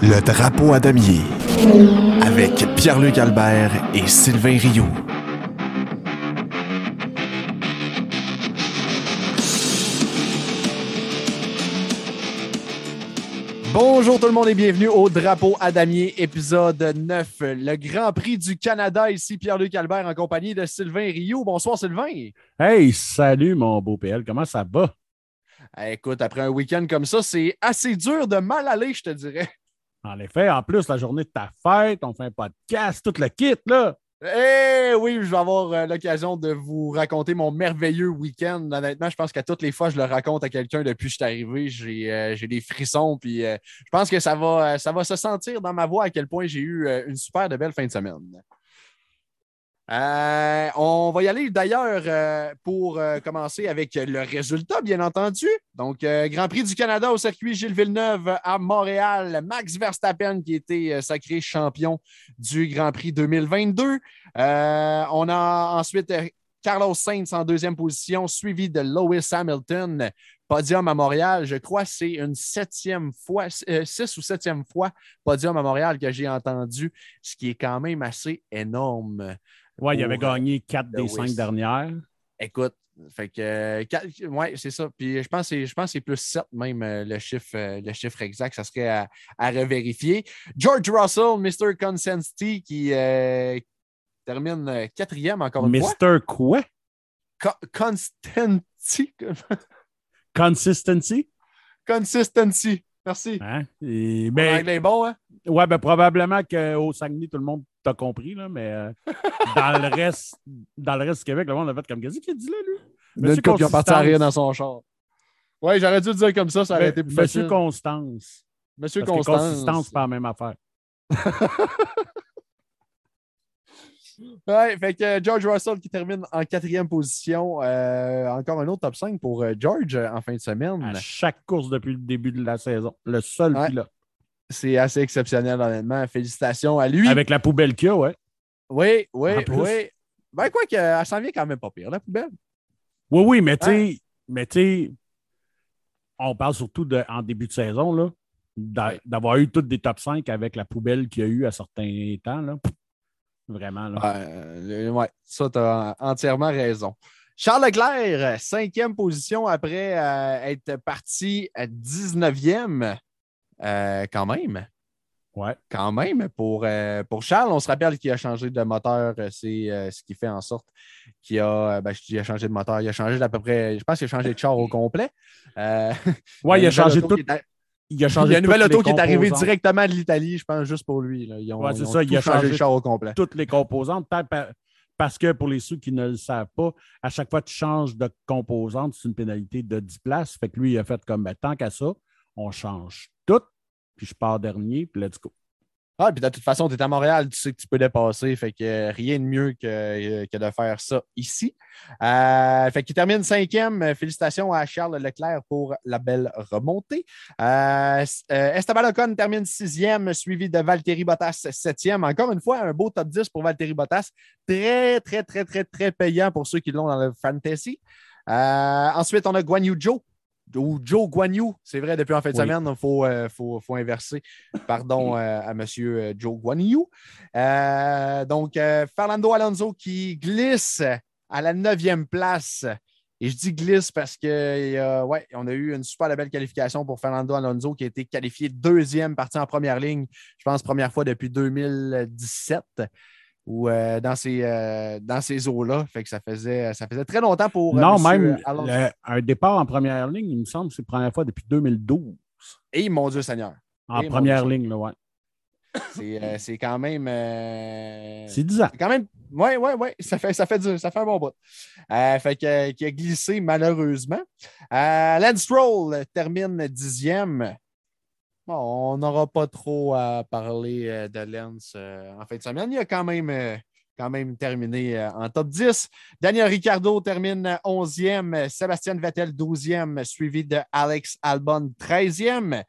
Le drapeau à damier avec Pierre-Luc Albert et Sylvain Rioux. Bonjour tout le monde et bienvenue au Drapeau à damier, épisode 9, le Grand Prix du Canada. Ici Pierre-Luc Albert en compagnie de Sylvain Rioux. Bonsoir Sylvain. Hey, salut mon beau PL, comment ça va? Eh, Écoute, après un week-end comme ça, c'est assez dur de mal aller, je te dirais. En effet, en plus, la journée de ta fête, on fait un podcast, tout le kit, là. Eh oui, je vais avoir euh, l'occasion de vous raconter mon merveilleux week-end. Honnêtement, je pense qu'à toutes les fois, je le raconte à quelqu'un depuis que je suis arrivé. J'ai euh, des frissons. Puis euh, je pense que ça va, ça va se sentir dans ma voix à quel point j'ai eu une super de belle fin de semaine. Euh, on va y aller d'ailleurs euh, pour euh, commencer avec le résultat, bien entendu. Donc, Grand Prix du Canada au circuit Gilles Villeneuve à Montréal. Max Verstappen qui était sacré champion du Grand Prix 2022. Euh, on a ensuite Carlos Sainz en deuxième position, suivi de Lewis Hamilton. Podium à Montréal, je crois que c'est une septième fois, six ou septième fois podium à Montréal que j'ai entendu, ce qui est quand même assez énorme. Ouais, il avait euh, gagné 4 des Lewis. 5 dernières. Écoute, fait que euh, ouais, c'est ça. Puis je pense que c'est- je pense que c'est plus 7 même euh, le chiffre, euh, le chiffre exact. Ça serait à, à revérifier. George Russell, Mr. Consenty, qui termine quatrième encore une fois. Mr. quoi? Co-. Consistency? Consistency. Merci. Hein? Et, ben, est bon, hein? Ouais, ben, probablement qu'au Saguenay, tout le monde t'a compris, là, mais euh, dans, le reste, dans le reste du Québec, le monde a fait comme qu'est-ce qu'il dit là, lui? Monsieur couple qui ont parti à rire dans son char. Oui, j'aurais dû le dire comme ça, ça aurait été plus Monsieur facile. Constance. Monsieur Parce que Constance. consistance, c'est pas la même affaire. Ouais, fait que euh, George Russell qui termine en quatrième position. Euh, encore un autre top 5 pour George en fin de semaine. À chaque course depuis le début de la saison. Le seul Ouais. pilote. C'est assez exceptionnel, honnêtement. Félicitations à lui. Avec la poubelle qu'il y a, ouais. Oui, oui, oui. Ben, quoi que, elle s'en vient quand même pas pire, la poubelle. Oui, oui, mais tu sais, mais tu sais, on parle surtout de, en début de saison, là, d'avoir eu toutes des top 5 avec la poubelle qu'il y a eu à certains temps. Là. Vraiment. Là. Euh, ouais, ça, tu as entièrement raison. Charles Leclerc, cinquième position après euh, être parti à 19e. Euh, quand même. Ouais. quand même pour, euh, pour Charles. On se rappelle qu'il a changé de moteur. euh, C'est euh, ce qui fait en sorte qu'il a, ben, je dis, il a changé de moteur. Il a changé d'à peu près, je pense qu'il a changé de char au complet. Euh, Ouais, il a changé tout. est Il a Il changé y a une nouvelle auto qui est arrivée directement de l'Italie, je pense, juste pour lui. là. Ils ont, Ouais, c'est ils ont ça, il a changé changé le char au complet. Toutes les composantes. pa- pa- Parce que pour les ceux qui ne le savent pas, à chaque fois que tu changes de composante, c'est une pénalité de 10 places. Fait que lui, il a fait comme ben, tant qu'à ça, on change tout, puis je pars dernier, puis let's go. Ah, puis de toute façon, tu es à Montréal, tu sais que tu peux dépasser. Fait que rien de mieux que, que de faire ça ici. Euh, fait qu'il termine cinquième. Félicitations à Charles Leclerc pour la belle remontée. Euh, euh, Esteban Ocon termine sixième, suivi de Valtteri Bottas septième. Encore une fois, un beau top 10 pour Valtteri Bottas. Très, très, très, très, très payant pour ceux qui l'ont dans le fantasy. Euh, ensuite, on a Guan Yu Zhou. Ou Joe Guan Yu, c'est vrai, depuis en fin de Oui. semaine, il faut, euh, faut, faut inverser. Pardon euh, à M. Joe Guan Yu. Euh, donc, euh, Fernando Alonso qui glisse à la neuvième place. Et je dis glisse parce que euh, ouais, on a eu une super belle qualification pour Fernando Alonso qui a été qualifié deuxième, parti en première ligne, je pense, première fois depuis 2017 ou euh, dans ces, euh, dans ces eaux-là. Fait que ça faisait, ça faisait très longtemps pour. euh, non, même le- un départ en première ligne, il me semble que c'est la première fois depuis 2012. Et mon Dieu Seigneur. En Et première ligne, là, ouais. C'est euh, quand même. euh, C'est 10 ans. Quand même. Oui, oui, oui. Ça fait, ça, fait ça fait un bon bout. Euh, fait que, qui a glissé malheureusement. Lance Stroll termine dixième. Bon, on n'aura pas trop à parler euh, de Lance euh, en fin de semaine. Il a quand même, euh, terminé en top 10. Daniel Ricciardo termine 11e. Sébastien Vettel 12e, suivi de Alex Albon 13e.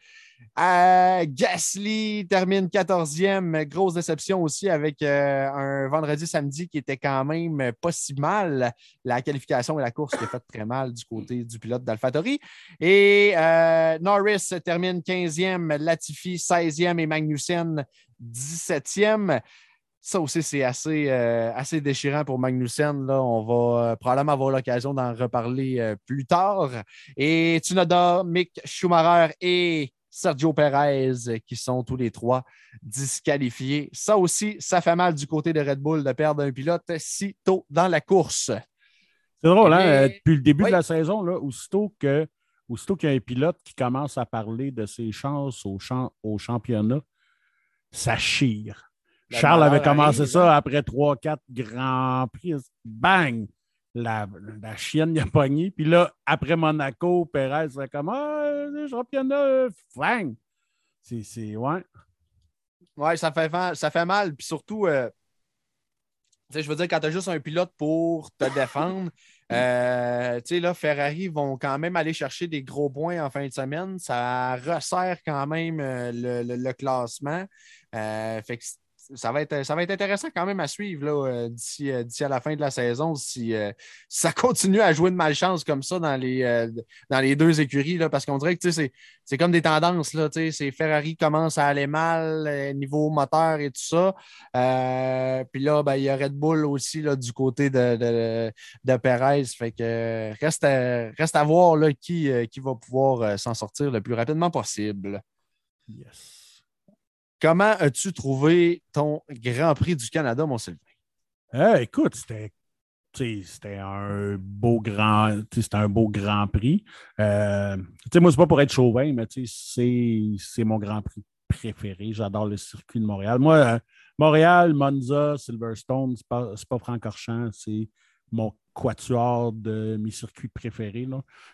Euh, Gasly termine 14e. Grosse déception aussi avec euh, un vendredi-samedi qui était quand même pas si mal. La qualification et la course qui a fait très mal du côté du pilote d'AlphaTauri. Et euh, Norris termine 15e, Latifi 16e et Magnussen 17e. Ça aussi, c'est assez, déchirant pour Magnussen. Là. On va probablement avoir l'occasion d'en reparler plus tard. Et Tsunoda, Mick Schumacher et Sergio Perez, qui sont tous les trois disqualifiés. Ça aussi, ça fait mal du côté de Red Bull de perdre un pilote si tôt dans la course. C'est drôle, hein? Euh, depuis le début de la saison, là, aussitôt que aussitôt qu'il y a un pilote qui commence à parler de ses chances au, au championnat, ça chire. Charles avait commencé ça hein? après 3-4 grands prix. Bang! La, la chienne y a pogné. Puis là, après Monaco, Perez serait comme Ah, le championnat, fang! C'est. Ouais. Ouais, ça fait, ça fait mal. Puis surtout, euh, je veux dire, quand tu as juste un pilote pour te défendre, euh, tu sais, là, Ferrari vont quand même aller chercher des gros points en fin de semaine. Ça resserre quand même euh, le, le, classement. fait que ça va, être, ça va être intéressant quand même à suivre euh, euh, d'ici, à la fin de la saison si, euh, ça continue à jouer de malchance comme ça dans les, dans les deux écuries. Là, parce qu'on dirait que c'est, comme des tendances. Là, Ferrari commence à aller mal niveau moteur et tout ça. puis là, ben, il y a Red Bull aussi là, du côté de, de, de Perez. Fait que reste à, reste à voir là, qui, qui va pouvoir s'en sortir le plus rapidement possible. Yes. Comment as-tu trouvé ton Grand Prix du Canada, mon Sylvain? Eh, écoute, c'était c'était un beau grand c'était un beau grand prix. Euh, moi, c'est pas pour être chauvin, mais c'est mon grand prix préféré. J'adore le circuit de Montréal. Moi, euh, Montréal, Monza, Silverstone, c'est pas, pas Francorchamps, c'est mon quatuor de mes circuits préférés.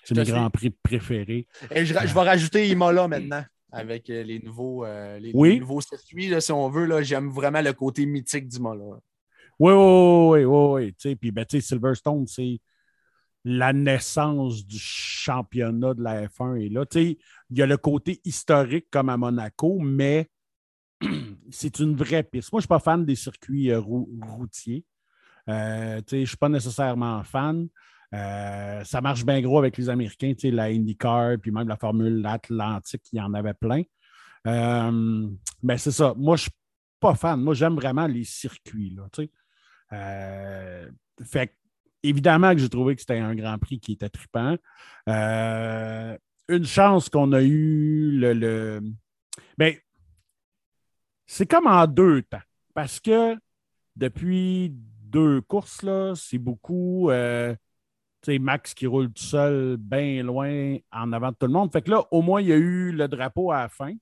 C'est mes grands prix préférés. Et je, je vais rajouter Imola maintenant avec euh, les nouveaux, euh, les, nouveaux circuits, si on veut. J'aime vraiment le côté mythique du Mola. Oui, oui, oui, oui. oui. Puis ben, Silverstone, c'est la naissance du championnat de la F1 et là. Il y a le côté historique comme à Monaco, mais c'est une vraie piste. Moi, je ne suis pas fan des circuits euh, routiers. je ne suis pas nécessairement fan. Euh, ça marche bien gros avec les Américains, la IndyCar, puis même la Formule Atlantique, il y en avait plein. Euh, mais c'est ça. Moi, je ne suis pas fan. Moi, j'aime vraiment les circuits. Là, euh, fait évidemment que j'ai trouvé que c'était un Grand Prix qui était trippant. une chance qu'on a eu le. le... Ben, c'est comme en deux temps. Parce que depuis deux courses, c'est beaucoup c'est Max qui roule tout seul, bien loin, en avant de tout le monde. Fait que là, au moins, il y a eu le drapeau à la fin,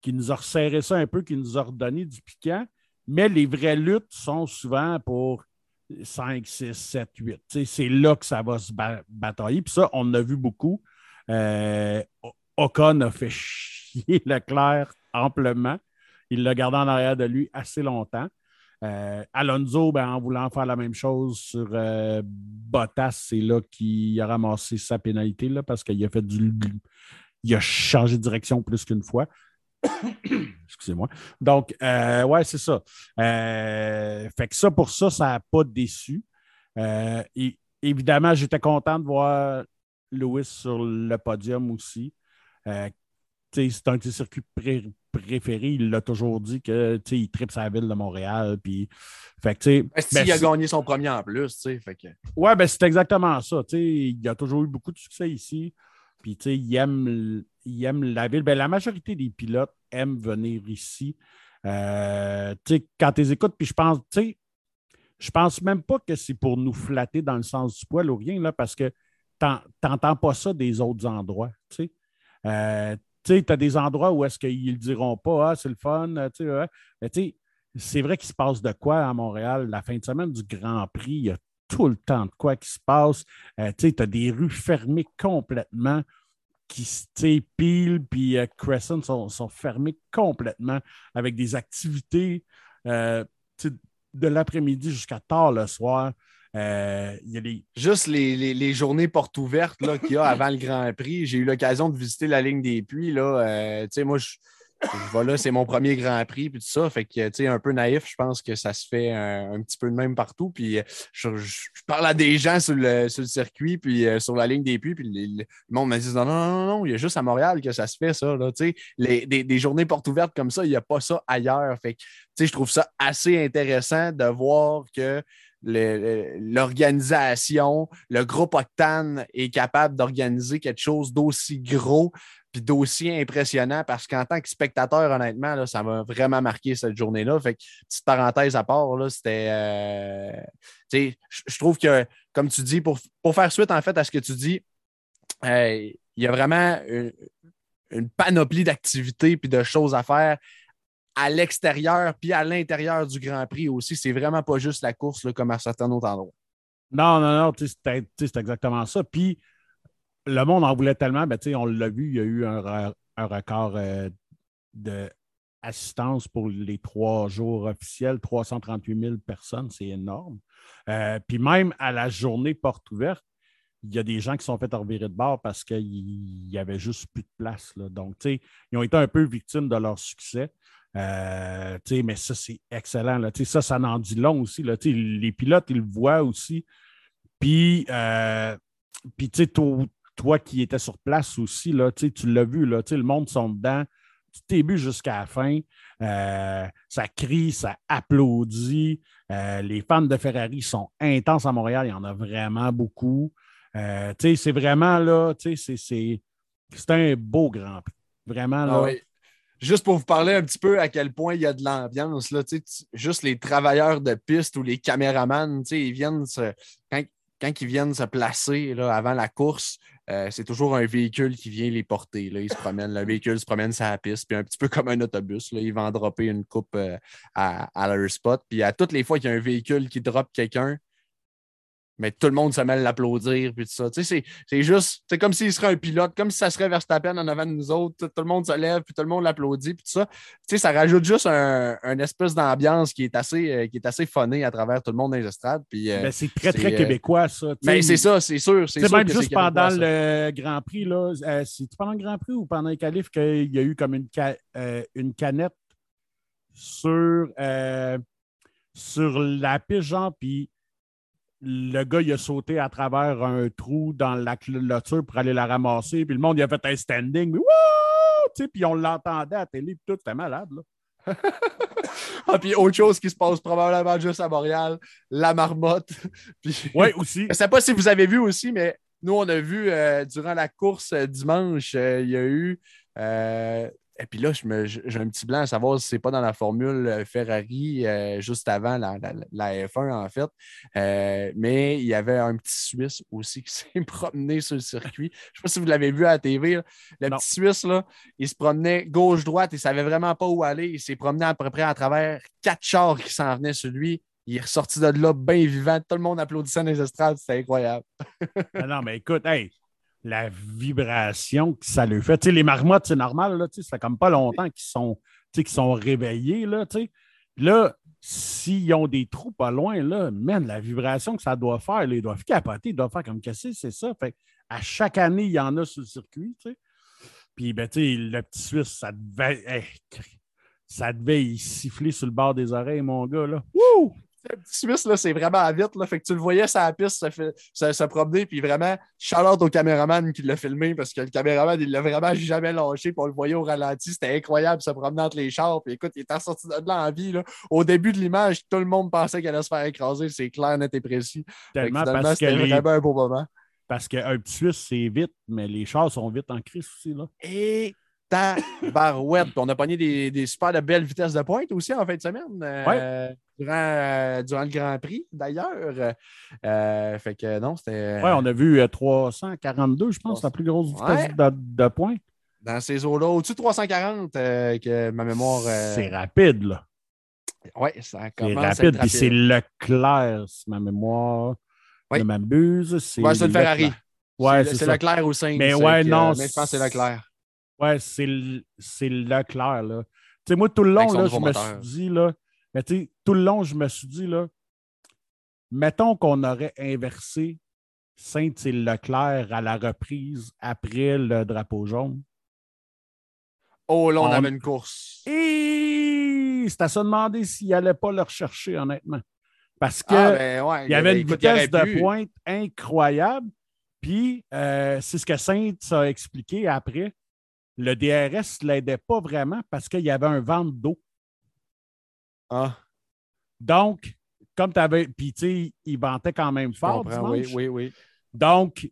qui nous a resserré ça un peu, qui nous a redonné du piquant. Mais les vraies luttes sont souvent pour 5, 6, 7, 8. c'est là que ça va se batailler. Puis ça, on a vu beaucoup. Euh, Ocon a fait chier Leclerc amplement. Il l'a gardé en arrière de lui assez longtemps. Euh, Alonso, ben, en voulant faire la même chose sur euh, Bottas, c'est là qu'il a ramassé sa pénalité là, parce qu'il a fait du. Il a changé de direction plus qu'une fois. Excusez-moi. Donc, euh, ouais, c'est ça. fait que ça, pour ça, ça n'a pas déçu. Et, évidemment, j'étais content de voir Lewis sur le podium aussi c'est un de ses préférés. Il l'a toujours dit qu'il tripe sa ville de Montréal. Puis, fait que, ben, il a gagné son premier en plus. Fait que... Ouais, ben, c'est exactement ça. Il a toujours eu beaucoup de succès ici. Puis, il aime, il aime la ville. Ben, la majorité des pilotes aiment venir ici. Euh, quand tu les écoutes, puis je pense, je pense même pas que c'est pour nous flatter dans le sens du poil ou rien, là, parce que tu n'entends pas ça des autres endroits. Euh, tu sais, tu as des endroits où est-ce qu'ils ne diront pas, ah, c'est le fun, tu sais, mais c'est vrai qu'il se passe de quoi à Montréal? La fin de semaine du Grand Prix, il y a tout le temps de quoi qui se passe. Euh, tu as des rues fermées complètement qui, Peel puis euh, Crescent sont, sont, fermées complètement avec des activités euh, de l'après-midi jusqu'à tard le soir. Euh, il y a des... Juste les, les, les journées portes ouvertes qu'il y a avant le Grand Prix. J'ai eu l'occasion de visiter la ligne des puits. Là. Euh, tu sais, moi, je, je vais là, c'est mon premier Grand Prix, puis tout ça. Fait que, tu sais, un peu naïf, je pense que ça se fait un, un petit peu de même partout. Puis je, je, je, parle à des gens sur le, sur le circuit, puis euh, sur la ligne des puits, puis le, le monde me dit non, non, non, non, il y a juste à Montréal que ça se fait, ça. Là, tu sais, les, des, des, journées portes ouvertes comme ça, il n'y a pas ça ailleurs. Fait que, tu sais, je trouve ça assez intéressant de voir que l'organisation, le, groupe Octane est capable d'organiser quelque chose d'aussi gros puis d'aussi impressionnant parce qu'en tant que spectateur, honnêtement, là, ça m'a vraiment marqué cette journée-là. Fait que, petite parenthèse à part, c'était. Euh, je trouve que, comme tu dis, pour, pour, faire suite en fait à ce que tu dis, il y a vraiment une, une panoplie d'activités puis de choses à faire à l'extérieur puis à l'intérieur du Grand Prix aussi. C'est vraiment pas juste la course comme à certains autres endroits. Non, non, non, c'est exactement ça. Puis le monde en voulait tellement, ben, on l'a vu, il y a eu un, record euh, d'assistance pour les trois jours officiels, 338 000 personnes, c'est énorme. Euh, puis même à la journée porte ouverte, il y a des gens qui sont fait revirer de bord parce qu'il n'y avait juste plus de place. Donc, ils ont été un peu victimes de leur succès. Euh, mais ça, c'est excellent. Là. Ça, ça en dit long aussi. Là. Les pilotes, ils le voient aussi. Puis, euh, puis toi qui étais sur place aussi, là, tu l'as vu, là, le monde sont dedans du début jusqu'à la fin. Euh, ça crie, ça applaudit. Les fans de Ferrari sont intenses à Montréal. Il y en a vraiment beaucoup. C'est vraiment là, c'est un beau Grand Prix. Vraiment là. Ah juste pour vous parler un petit peu à quel point il y a de l'ambiance, là, juste les travailleurs de piste ou les caméramans, ils viennent se, quand, quand, ils viennent se placer avant la course, euh, c'est toujours un véhicule qui vient les porter. Là. Ils se promènent, le véhicule se promène sur la piste, puis un petit peu comme un autobus. Là, ils vont dropper une coupe euh, à, à, leur spot. Puis à toutes les fois qu'il y a un véhicule qui drop quelqu'un, mais tout le monde se mêle à l'applaudir, puis tout ça. C'est juste, c'est comme s'il serait un pilote, comme si ça serait Verstappen en avant de nous autres, tout, le monde se lève, puis tout le monde l'applaudit, puis tout ça. Tu sais, ça rajoute juste un, un espèce d'ambiance qui est assez, euh, qui est assez funné à travers tout le monde dans les estrades. Puis, euh, ben, c'est très, très euh, québécois, ça. Mais ben, c'est ça, c'est sûr. C'est même juste pendant le Grand Prix, là, c'est pendant le Grand Prix ou pendant les qualifs qu'il y a eu comme une, une canette sur, sur la piste, genre, puis le gars, il a sauté à travers un trou dans la clôture pour aller la ramasser. Puis le monde, il a fait un standing. Puis on l'entendait à la télé. Puis tout, c'était malade. Là. ah, puis autre chose qui se passe probablement juste à Montréal, la marmotte. Oui, aussi. Je ne sais pas si vous avez vu aussi, mais nous, on a vu euh, durant la course euh, dimanche, euh, il y a eu et puis là, j'ai un petit blanc à savoir si ce n'est pas dans la formule euh, Ferrari euh, juste avant la, la, F1, en fait. Euh, mais il y avait un petit Suisse aussi qui s'est promené sur le circuit. Je ne sais pas si vous l'avez vu à la TV. Le petit Suisse, là, il se promenait gauche-droite. Il ne savait vraiment pas où aller. Il s'est promené à peu près à travers quatre chars qui s'en venaient sur lui. Il est ressorti de là bien vivant. Tout le monde applaudissait dans les estrades. C'était incroyable. non, mais écoute, hey, la vibration que ça lui fait. Les marmottes, c'est normal, là, ça fait comme pas longtemps qu'ils sont, qu'ils sont réveillés. Là, s'ils ont des trous pas loin, là, la vibration que ça doit faire, là, ils doivent capoter, ils doivent faire comme casser, c'est ça? Fait à chaque année, il y en a sur le circuit. Puis, ben, le petit Suisse, ça devait, ça devait siffler sur le bord des oreilles, mon gars. Là. Le petit Suisse, là, c'est vraiment vite. Là. Fait que tu le voyais sur la piste se, fait, se, promener. Puis vraiment, shout au caméraman qui l'a filmé parce que le caméraman, il l'a vraiment jamais lâché. Puis on le voyait au ralenti. C'était incroyable se promener entre les chars. Puis écoute, il était sorti de là en vie. Là. Au début de l'image, tout le monde pensait qu'elle allait se faire écraser. C'est clair, net et précis. Tellement parce que c'était vraiment un beau moment. Parce qu'un petit Suisse, c'est vite, mais les chars sont vite en crise aussi. Là. Et tabarouette. on a pogné des, des, super de belles vitesses de pointe aussi en fin de semaine. Euh, durant, euh, durant, le Grand Prix, d'ailleurs. Euh, fait que non, c'était. Oui, on a vu 342, je pense, la plus grosse vitesse de, de, pointe. Dans ces eaux-là, au-dessus de 340, que ma mémoire. C'est rapide, là. Oui, ça commence. C'est rapide, puis c'est Leclerc, si ma mémoire ne m'abuse. C'est ouais, une Ferrari. Ouais, c'est Leclerc au 5. Mais ouais, non. Mais je pense que c'est Leclerc. Ouais, c'est Leclerc, là. Tu sais, moi, tout le long, là, je me suis dit, là, mais tu sais, tout le long, je me suis dit, là, mettons qu'on aurait inversé Saint-Leclerc à la reprise après le drapeau jaune. Oh, là, on, On- avait une course. Et c'est à se demander s'il n'allait pas le rechercher, honnêtement. Parce que Ah, ben ouais. y avait une vitesse de pu. pointe incroyable. Puis, euh, c'est ce que Saint a expliqué après. Le DRS ne l'aidait pas vraiment parce qu'il y avait un vent d'eau. Ah, Donc, comme tu avais. Puis, tu sais, il ventait quand même je fort. Oui, oui, oui. Donc,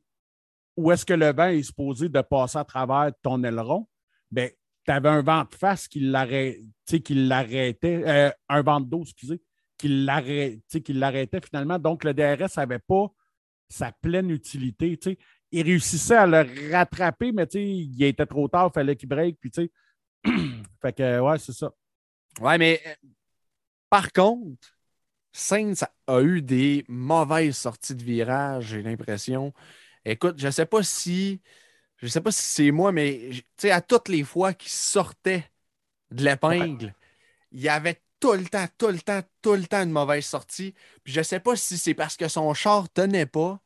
où est-ce que le vent est supposé de passer à travers ton aileron? Bien, tu avais un vent de face qui l'arrêtait, euh, un vent de dos, excusez, qui l'arrêtait, finalement. Donc, le DRS n'avait pas sa pleine utilité. tu sais. Il réussissait à le rattraper, mais il était trop tard, il fallait qu'il break. Puis, tu sais, fait que, ouais, c'est ça. Ouais, mais euh, par contre, Sainz a eu des mauvaises sorties de virage, j'ai l'impression. Écoute, je ne sais pas si. Je sais pas si c'est moi, mais à toutes les fois qu'il sortait de l'épingle, il y avait tout le temps, tout le temps, tout le temps une mauvaise sortie. Puis je ne sais pas si c'est parce que son char tenait pas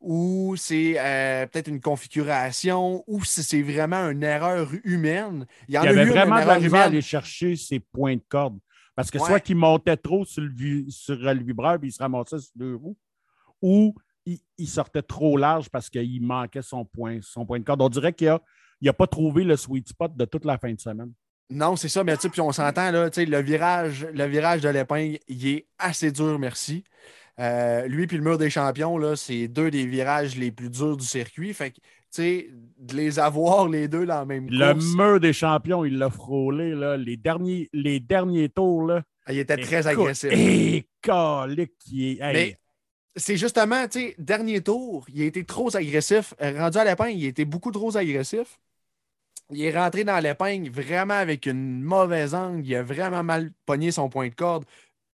ou c'est euh, peut-être une configuration ou si c'est vraiment une erreur humaine. Il y en Il a avait eu vraiment de à aller chercher ses points de corde. Parce que Ouais. soit qu'il montait trop sur le, sur le vibreur puis il se ramassait sur deux roues, ou il, il sortait trop large parce qu'il manquait son point, son point de corde. On dirait qu'il n'a il a pas trouvé le sweet spot de toute la fin de semaine. Non, c'est ça, mais tu sais, puis on s'entend, là, tu sais, le virage, le virage de l'épingle, il est assez dur, merci. Euh, lui puis le mur des champions, là, c'est deux des virages les plus durs du circuit. Fait que, tu sais, de les avoir les deux dans la même Le course, mur des champions, il l'a frôlé. Là. Les, derniers, les derniers tours, là. il était très Écoute, agressif. hé, calique, il est- hey, Mais c'est justement, tu sais, dernier tour, il a été trop agressif. Rendu à l'épingle, il a été beaucoup trop agressif. Il est rentré dans l'épingle vraiment avec une mauvaise angle. Il a vraiment mal pogné son point de corde.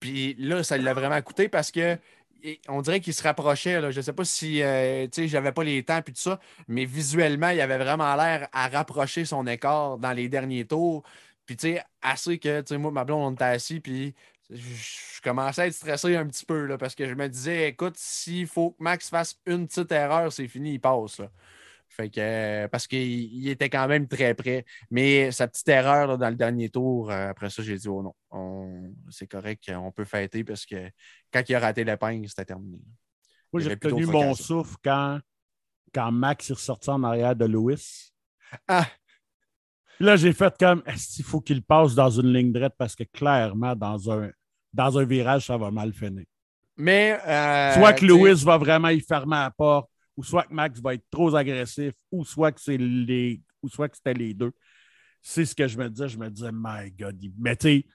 Puis là, ça l'a vraiment coûté parce que on dirait qu'il se rapprochait. Je ne sais pas si euh, j'avais pas les temps puis tout ça, mais visuellement, il avait vraiment l'air à rapprocher son écart dans les derniers tours. Puis tu sais, assez que moi, ma blonde, on était assis, puis je, commençais à être stressé un petit peu là, parce que je me disais, écoute, s'il faut que Max fasse une petite erreur, c'est fini, il passe. Fait que, euh, parce qu'il il était quand même très près. Mais sa petite erreur là, dans le dernier tour, euh, après ça, j'ai dit, oh non, on- c'est correct, on peut fêter parce que quand il a raté l'épingle, c'était terminé. moi, j'ai tenu mon souffle quand, quand Max est ressorti en arrière de Lewis. Ah! Puis Là, j'ai fait comme, est-ce qu'il faut qu'il passe dans une ligne droite parce que clairement, dans un, dans un virage, ça va mal finir. Mais. euh, Soit que Lewis va vraiment y fermer la porte, ou soit que Max va être trop agressif, ou soit que c'est les, ou soit que c'était les deux. C'est ce que je me disais. Je me disais, my God. Mais tu sais,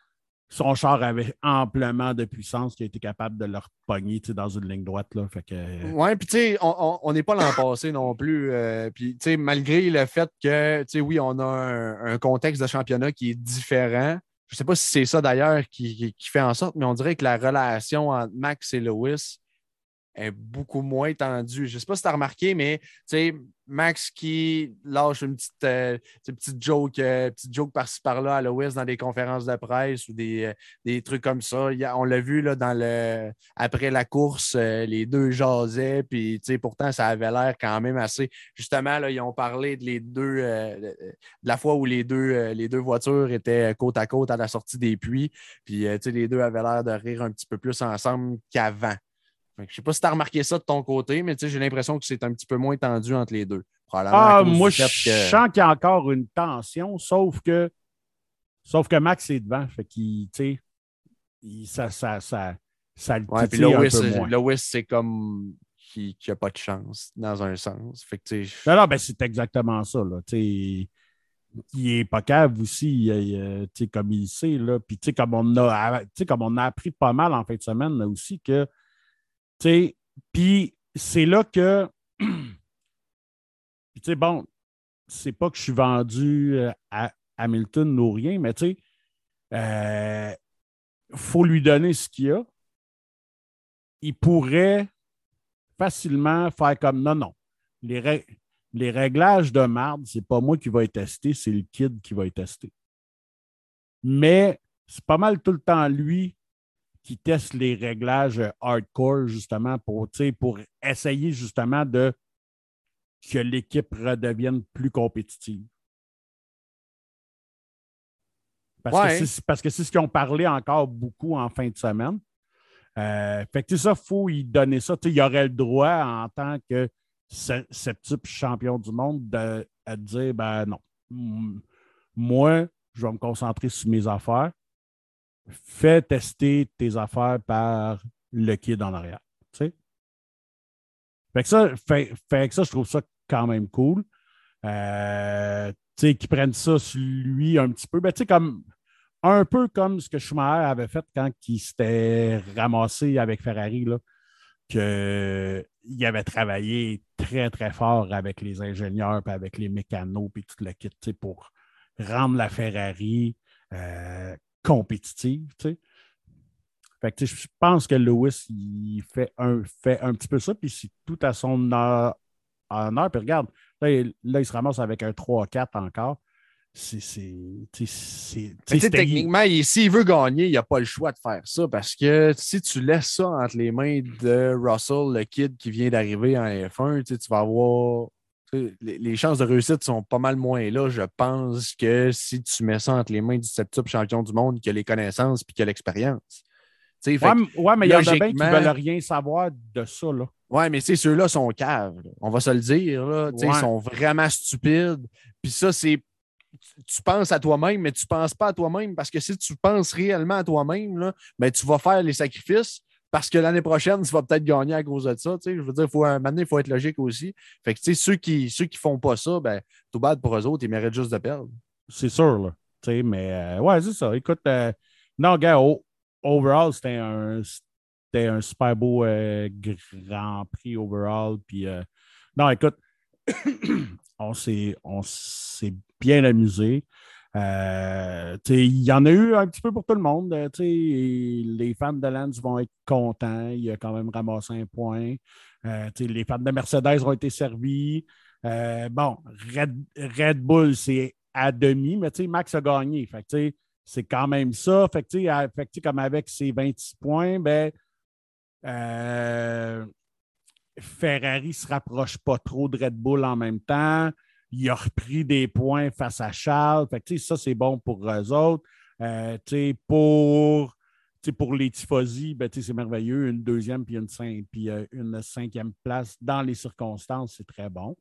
son char avait amplement de puissance qui a été capable de le repogner tu sais, dans une ligne droite. Là. Fait que, Ouais, puis tu sais, on- n'est pas l'an passé non plus. euh, puis malgré le fait que, tu sais, oui, on a un, contexte de championnat qui est différent. Je ne sais pas si c'est ça d'ailleurs qui- qui fait en sorte, mais on dirait que la relation entre Max et Lewis est beaucoup moins tendue. Je ne sais pas si tu as remarqué, mais Max qui lâche une petite, euh, petite joke, euh, petite joke par-ci par-là à Lewis dans des conférences de presse ou des, euh, des trucs comme ça. On l'a vu là, dans le après la course, les deux jasaient, puis pourtant, ça avait l'air quand même assez. Justement, là, ils ont parlé de les deux de la fois où les deux, les deux voitures étaient côte à côte à la sortie des puits. Puis les deux avaient l'air de rire un petit peu plus ensemble qu'avant. Je sais pas si tu as remarqué ça de ton côté, mais j'ai l'impression que c'est un petit peu moins tendu entre les deux. Ah, moi, je que- sens qu'il y a encore une tension, sauf que, sauf que Max est devant. Fait qu'il, tu sais, ça, ça, ça, ça le Ouais, puis un peu moins. Lewis, c'est comme qui n'a pas de chance dans un sens. Fait que, Non, non, ben, c'est exactement ça. Là. Il est pas cave aussi, il- sais, comme il sait. Là. Puis, comme, on a, comme on a appris pas mal en fin de semaine là, aussi que. Puis, c'est là que. Tu sais, bon, c'est pas que je suis vendu euh, à Hamilton ou rien, mais tu sais, euh, faut lui donner ce qu'il a. Il pourrait facilement faire comme non, non. Les, les réglages de marde, c'est pas moi qui va être testé, c'est le kid qui va être testé. Mais c'est pas mal tout le temps lui qui teste les réglages hardcore, justement, pour, pour essayer justement de que l'équipe redevienne plus compétitive. Parce que c'est ce qu'ils ont parlé encore beaucoup en fin de semaine. Euh, fait que ça, il faut y donner ça. il aurait le droit en tant que ce, type champion du monde de, dire ben non. Moi, je vais me concentrer sur mes affaires. Fais tester tes affaires par le kid en arrière. Fait que, ça, fait, que ça, je trouve ça quand même cool. Euh, qu'ils prennent ça sur lui un petit peu. Ben, comme un peu comme ce que Schumacher avait fait quand il s'était ramassé avec Ferrari, qu'il avait travaillé très, très fort avec les ingénieurs, puis avec les mécanos, puis tout le kit, pour rendre la Ferrari euh, compétitive. Fait que, je pense que Lewis, il fait un, fait un petit peu ça, puis c'est tout à son honneur. Puis regarde, là, là, il se ramasse avec un 3-4 encore c'est. Techniquement, s'il veut gagner, il n'a pas le choix de faire ça parce que si tu laisses ça entre les mains de Russell, le kid qui vient d'arriver en F1, tu vas avoir. Les, chances de réussite sont pas mal moins là, je pense, que si tu mets ça entre les mains du septuple champion du monde qui a les connaissances et qui a l'expérience. Ouais, ouais, mais il y en a bien qui ne veulent rien savoir de ça. Là. Ouais, mais ceux-là sont caves. On va se le dire. Là. Ils sont vraiment stupides. Puis ça, c'est tu penses à toi-même, mais tu ne penses pas à toi-même parce que si tu penses réellement à toi-même, ben, tu vas faire les sacrifices parce que l'année prochaine, tu vas peut-être gagner à cause de ça. Je veux dire, faut, maintenant, il faut être logique aussi. Fait que ceux qui ceux qui font pas ça, ben, tout bad pour eux autres, ils méritent juste de perdre. C'est sûr, là. mais euh, ouais, c'est ça. Écoute, euh, non, gars, overall, c'était un, un super beau euh, Grand Prix overall. Puis, non, écoute, on s'est bien amusé. Euh, il y en a eu un petit peu pour tout le monde. Euh, les fans de Lens vont être contents. Il a quand même ramassé un point. Euh, les fans de Mercedes ont été servis. bon, Red, Bull, c'est à demi, mais Max a gagné. c'est quand même ça. Fait, fait comme avec ses 26 points, ben, Ferrari ne se rapproche pas trop de Red Bull en même temps. Il a repris des points face à Charles. Ça, c'est bon pour eux autres. Euh, pour, pour les Tifosi, ben, c'est merveilleux. Une deuxième puis euh, une cinquième place dans les circonstances, c'est très bon.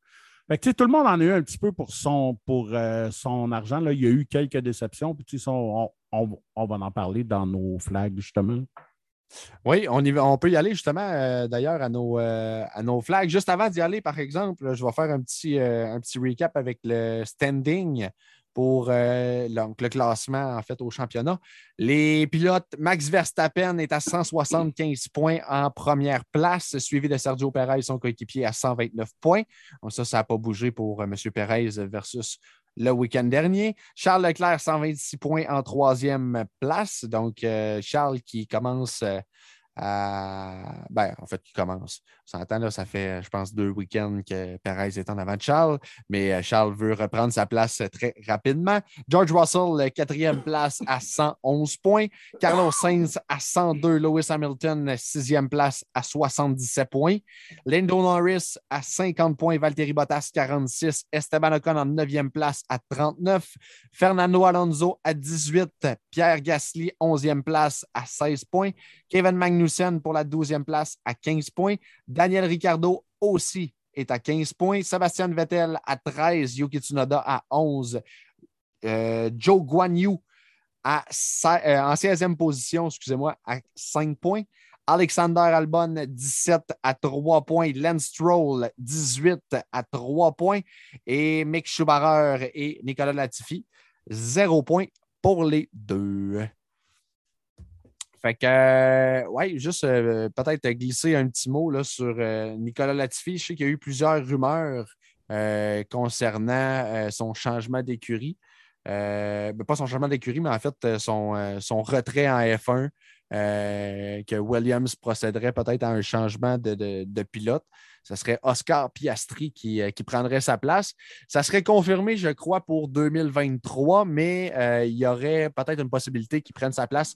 Tout le monde en a eu un petit peu pour son, pour, euh, son argent. Là. Il y a eu quelques déceptions. On, on, va en parler dans nos flags, justement. Oui, on, peut y aller justement euh, d'ailleurs à nos, euh, à nos flags. Juste avant d'y aller, par exemple, je vais faire un petit, euh, recap avec le standing pour le classement en fait au championnat. Les pilotes, Max Verstappen est à 175 points en première place, suivi de Sergio Perez, son coéquipier, à 129 points. Donc ça, ça n'a pas bougé pour M. Perez versus le week-end dernier. Charles Leclerc, 126 points en troisième place. Donc, euh, Charles qui commence euh, ben, en fait, qui commence. On s'entend, là, ça fait, je pense, deux week-ends que Perez est en avant de Charles, mais euh, Charles veut reprendre sa place très rapidement. George Russell, quatrième place à 111 points. Carlos Sainz à 102. Lewis Hamilton, sixième place à 77 points. Lando Norris à 50 points. Valtteri Bottas, 46. Esteban Ocon en neuvième place à 39. Fernando Alonso à 18. Pierre Gasly, 11e place à 16 points. Kevin Magnussen pour la 12e place à 15 points. Daniel Ricciardo aussi est à 15 points. Sébastien Vettel à 13. Yuki Tsunoda à 11. Euh, Joe Guan Yu à, euh, en 16e position, excusez-moi, à 5 points. Alexander Albon, 17 à 3 points. Lance Stroll, 18 à 3 points. Et Mick Schumacher et Nicolas Latifi, 0 points pour les deux. Fait que, euh, ouais, juste euh, peut-être glisser un petit mot là, sur euh, Nicolas Latifi. Je sais qu'il y a eu plusieurs rumeurs concernant son changement d'écurie. Ben, pas son changement d'écurie, mais en fait son, son retrait en F1. que Williams procéderait peut-être à un changement de, pilote. Ce serait Oscar Piastri qui, qui, prendrait sa place. Ça serait confirmé, je crois, pour 2023, mais il y aurait peut-être une possibilité qu'il prenne sa place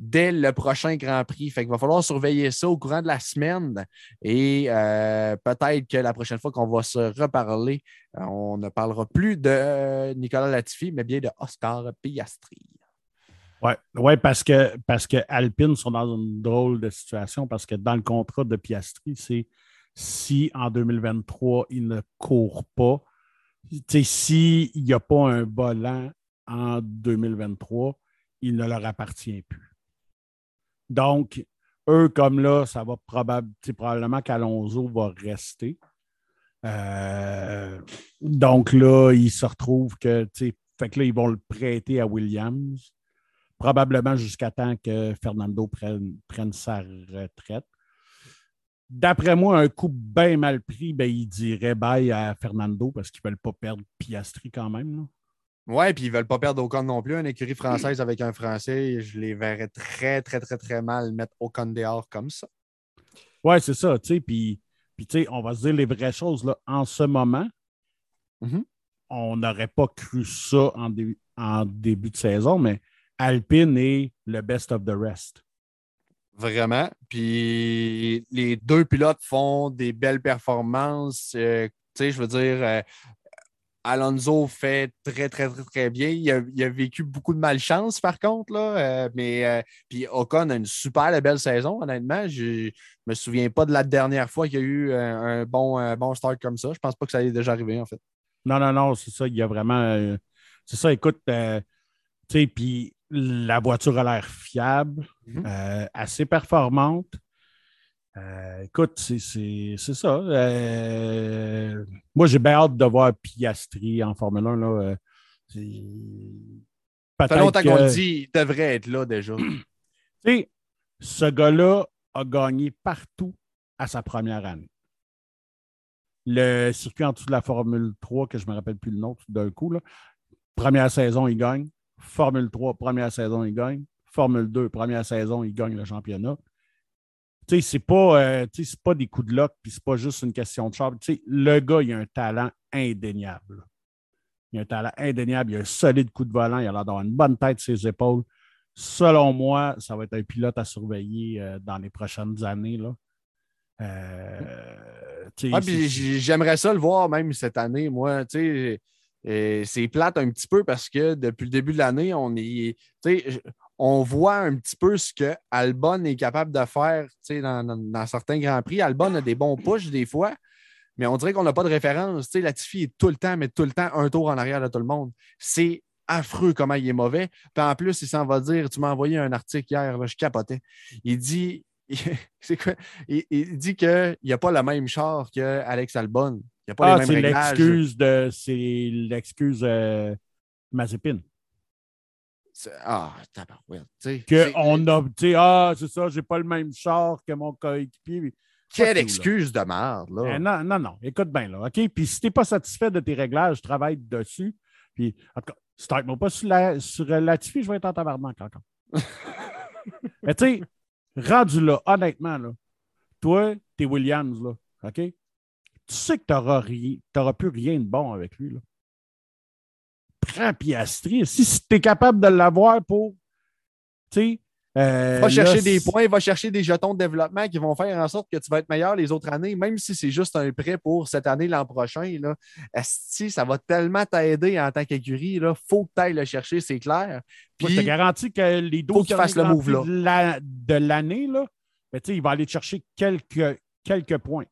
dès le prochain Grand Prix. Fait qu'il va falloir surveiller ça au courant de la semaine. Et euh, peut-être que la prochaine fois qu'on va se reparler, euh, on ne parlera plus de Nicolas Latifi, mais bien de Oscar Piastri. Oui, ouais, parce, que, parce que Alpine sont dans une drôle de situation parce que dans le contrat de Piastri, c'est si en 2023, il ne court pas, s'il n'y a pas un volant en 2023, il ne leur appartient plus. Donc, eux, comme là, ça va probablement qu'Alonso va rester. Euh, donc là, ils se retrouvent que, fait que là, ils vont le prêter à Williams, probablement jusqu'à temps que Fernando prenne, sa retraite. D'après moi, un coup bien mal pris, ben, il dirait bye à Fernando parce qu'ils ne veulent pas perdre Piastri quand même. Oui, puis ils ne veulent pas perdre Ocon non plus. Une écurie française avec un Français, je les verrais très, très, très, très mal mettre Ocon dehors comme ça. Oui, c'est ça. Puis, puis on va se dire les vraies choses. Là. En ce moment, mm-hmm. on n'aurait pas cru ça en, en début de saison, mais Alpine est le best of the rest. Vraiment. Puis les deux pilotes font des belles performances. Euh, tu sais, je veux dire, euh, Alonso fait très, très, très, très bien. Il a, vécu beaucoup de malchance, par contre. Là, euh, mais puis Ocon a une super belle saison, honnêtement. Je ne me souviens pas de la dernière fois qu'il y a eu un, bon, un bon start comme ça. Je pense pas que ça ait déjà arrivé, en fait. Non, non, non, c'est ça. Il y a vraiment. c'est ça, écoute, tu sais, puis la voiture a l'air fiable, mhm. euh, assez performante. Euh, écoute, c'est ça. Euh, moi, j'ai bien hâte de voir Piastri en Formule 1. Là. Ça fait longtemps qu'on le dit, il devrait être là déjà. tu sais, ce gars-là a gagné partout à sa première année. Le circuit en dessous de la Formule 3, que je ne me rappelle plus le nom d'un coup, là. première saison, il gagne. Formule 3, première saison, il gagne. Formule 2, première saison, il gagne le championnat. Tu sais, c'est pas, euh, pas des coups de lock, puis c'est pas juste une question de char. Tu sais, le gars, il a un talent indéniable. Il a un talent indéniable, il a un solide coup de volant, il a l'air d'avoir une bonne tête sur ses épaules. Selon moi, ça va être un pilote à surveiller euh, dans les prochaines années. Là. Euh, j'aimerais ça le voir même cette année, moi. Tu sais, c'est plate un petit peu parce que depuis le début de l'année, on est. On voit un petit peu ce que Albon est capable de faire dans, certains grands prix. Albon a des bons pushs des fois, mais on dirait qu'on n'a pas de référence. Latifi est tout le temps, mais tout le temps un tour en arrière de tout le monde. C'est affreux comment il est mauvais. Puis en plus, il s'en va dire Tu m'as envoyé un article hier, je capotais. Il dit c'est quoi? Il, dit qu'il n'y a pas le même char qu'Alex Albon ah, c'est l'excuse de. C'est l'excuse euh, Mazepin. Ah, tabarouette. Que on a. Ah, c'est ça, j'ai pas le même char que mon coéquipier. Quelle excuse de merde, là. Eh, non, non, non. Écoute bien, là. OK? Puis si t'es pas satisfait de tes réglages, travaille dessus. Puis, en tout cas, start-moi pas sur, la, sur Latifi, je vais être en tabarnak encore. Mais tu sais, rendu là, honnêtement, là, toi, t'es Williams, là. OK? tu sais que tu n'auras plus rien de bon avec lui. Là. Piastri. Si tu es capable de l'avoir pour. Tu sais. Euh, va chercher des points, va chercher des jetons de développement qui vont faire en sorte que tu vas être meilleur les autres années, même si c'est juste un prêt pour cette année, l'an prochain. Là. Si ça va tellement t'aider en tant qu'écurie. Il faut que tu ailles le chercher, c'est clair. Puis, je te garantis que les 12 le move, là. de l'année, là, ben, il va aller chercher quelques, quelques points.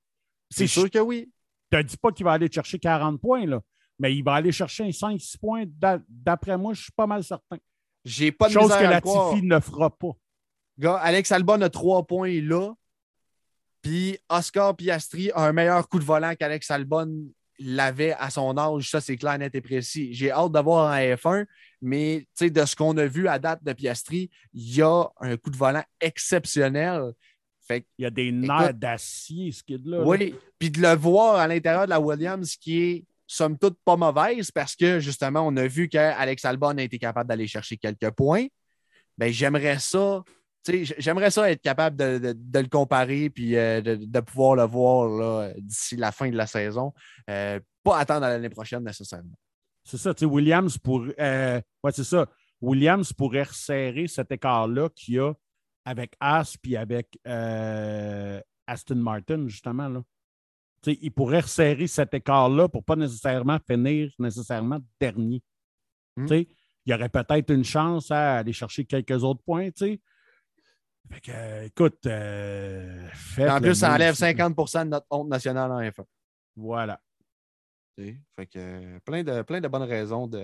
C'est sûr que oui. Je ne te dis pas qu'il va aller chercher 40 points, là, mais il va aller chercher un 5-6 points. D'après moi, je suis pas mal certain. J'ai pas de Chose que Latifi ne fera pas. Gars, Alex Albon a 3 points là. Puis Oscar Piastri a un meilleur coup de volant qu'Alex Albon l'avait à son âge. Ça, c'est clair, net et précis. J'ai hâte de voir en F1, mais de ce qu'on a vu à date de Piastri, il y a un coup de volant exceptionnel. Il y a des nerfs d'acier, ce kid-là. Oui, puis de le voir à l'intérieur de la Williams qui est somme toute pas mauvaise parce que justement, on a vu qu'Alex Albon a été capable d'aller chercher quelques points. Ben, j'aimerais ça. J'aimerais ça être capable de, le comparer puis euh, de, pouvoir le voir d'ici la fin de la saison. Euh, pas attendre l'année prochaine nécessairement. C'est ça, tu sais, Williams pour. Euh, ouais, c'est ça. Williams pourrait resserrer cet écart-là qu'il y a avec As puis avec Aston Martin, justement. Là. Il pourrait resserrer cet écart-là pour ne pas nécessairement finir nécessairement dernier. Hmm. Il y aurait peut-être une chance à aller chercher quelques autres points. Fait que, écoute, euh, En plus, ça enlève 50% de notre honte nationale en F1. Voilà. Fait que euh, plein de, plein de bonnes raisons de,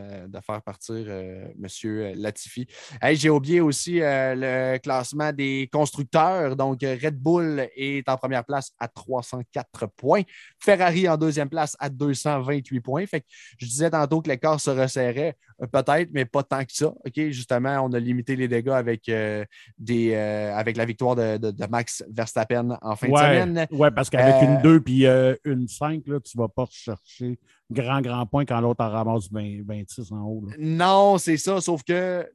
faire partir euh, M. Latifi. J'ai oublié aussi euh, le classement des constructeurs. Donc, Red Bull est en première place à 304 points. Ferrari en deuxième place à 228 points. Fait que je disais tantôt que l'écart se resserrait, peut-être, mais pas tant que ça. Justement, on a limité les dégâts avec, des, avec la victoire de, Max Verstappen en fin de semaine. Oui, parce qu'avec une 2 puis une 5, là, tu ne vas pas chercher grand, grand point quand l'autre en ramasse 26 en haut. Non, c'est ça. Sauf que,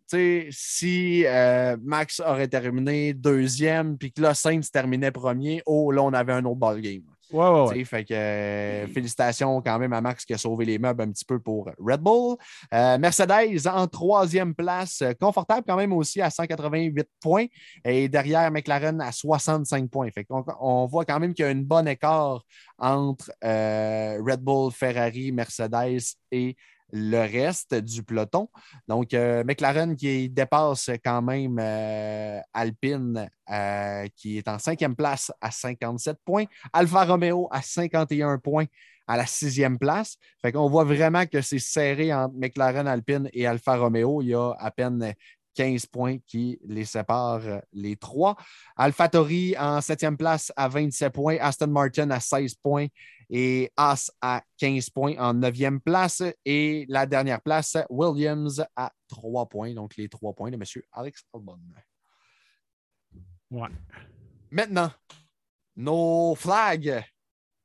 si euh, Max aurait terminé deuxième, puis que là, Sainz terminait premier, oh, là, on avait un autre ball game. Ouais, ouais, Fait que euh, félicitations quand même à Max qui a sauvé les meubles un petit peu pour Red Bull. Euh, Mercedes en troisième place, confortable quand même aussi à 188 points et derrière McLaren à 65 points. Fait on voit quand même qu'il y a une bonne écart entre euh, Red Bull, Ferrari, Mercedes et le reste du peloton. Donc, euh, McLaren qui dépasse quand même euh, Alpine, euh, qui est en cinquième place à 57 points. Alfa Romeo à 51 points à la sixième place. Fait qu'on voit vraiment que c'est serré entre McLaren, Alpine et Alfa Romeo. Il y a à peine 15 points qui les séparent les trois. AlphaTauri en septième place à 27 points, Aston Martin à 16 points et As à 15 points en neuvième place. Et la dernière place, Williams à 3 points. Donc les 3 points de M. Alex Albon. Ouais. Maintenant, nos flags.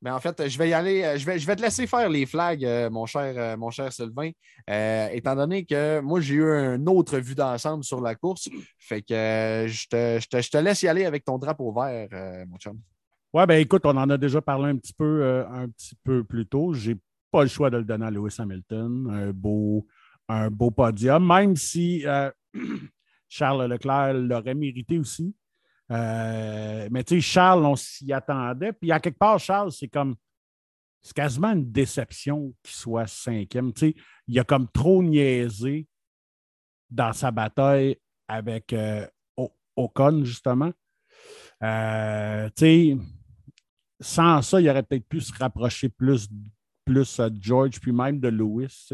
Mais en fait, je vais y aller. Je vais, je vais te laisser faire les flags, euh, mon cher, euh, mon cher Sylvain. Euh, étant donné que moi, j'ai eu une autre vue d'ensemble sur la course. Fait que je te, je, te, je, te, laisse y aller avec ton drapeau vert, mon chum. Oui, ben écoute, on en a déjà parlé un petit peu, euh, un petit peu plus tôt. Je n'ai pas le choix de le donner à Lewis Hamilton. Un beau, un beau podium, même si euh, Charles Leclerc l'aurait mérité aussi. Euh, mais tu sais, Charles, on s'y attendait. Puis à quelque part, Charles, c'est comme. C'est quasiment une déception qu'il soit cinquième. Tu sais, il a comme trop niaisé dans sa bataille avec Ocon, justement. tu sais, sans ça, il aurait peut-être pu se rapprocher plus, plus de George, puis même de Lewis.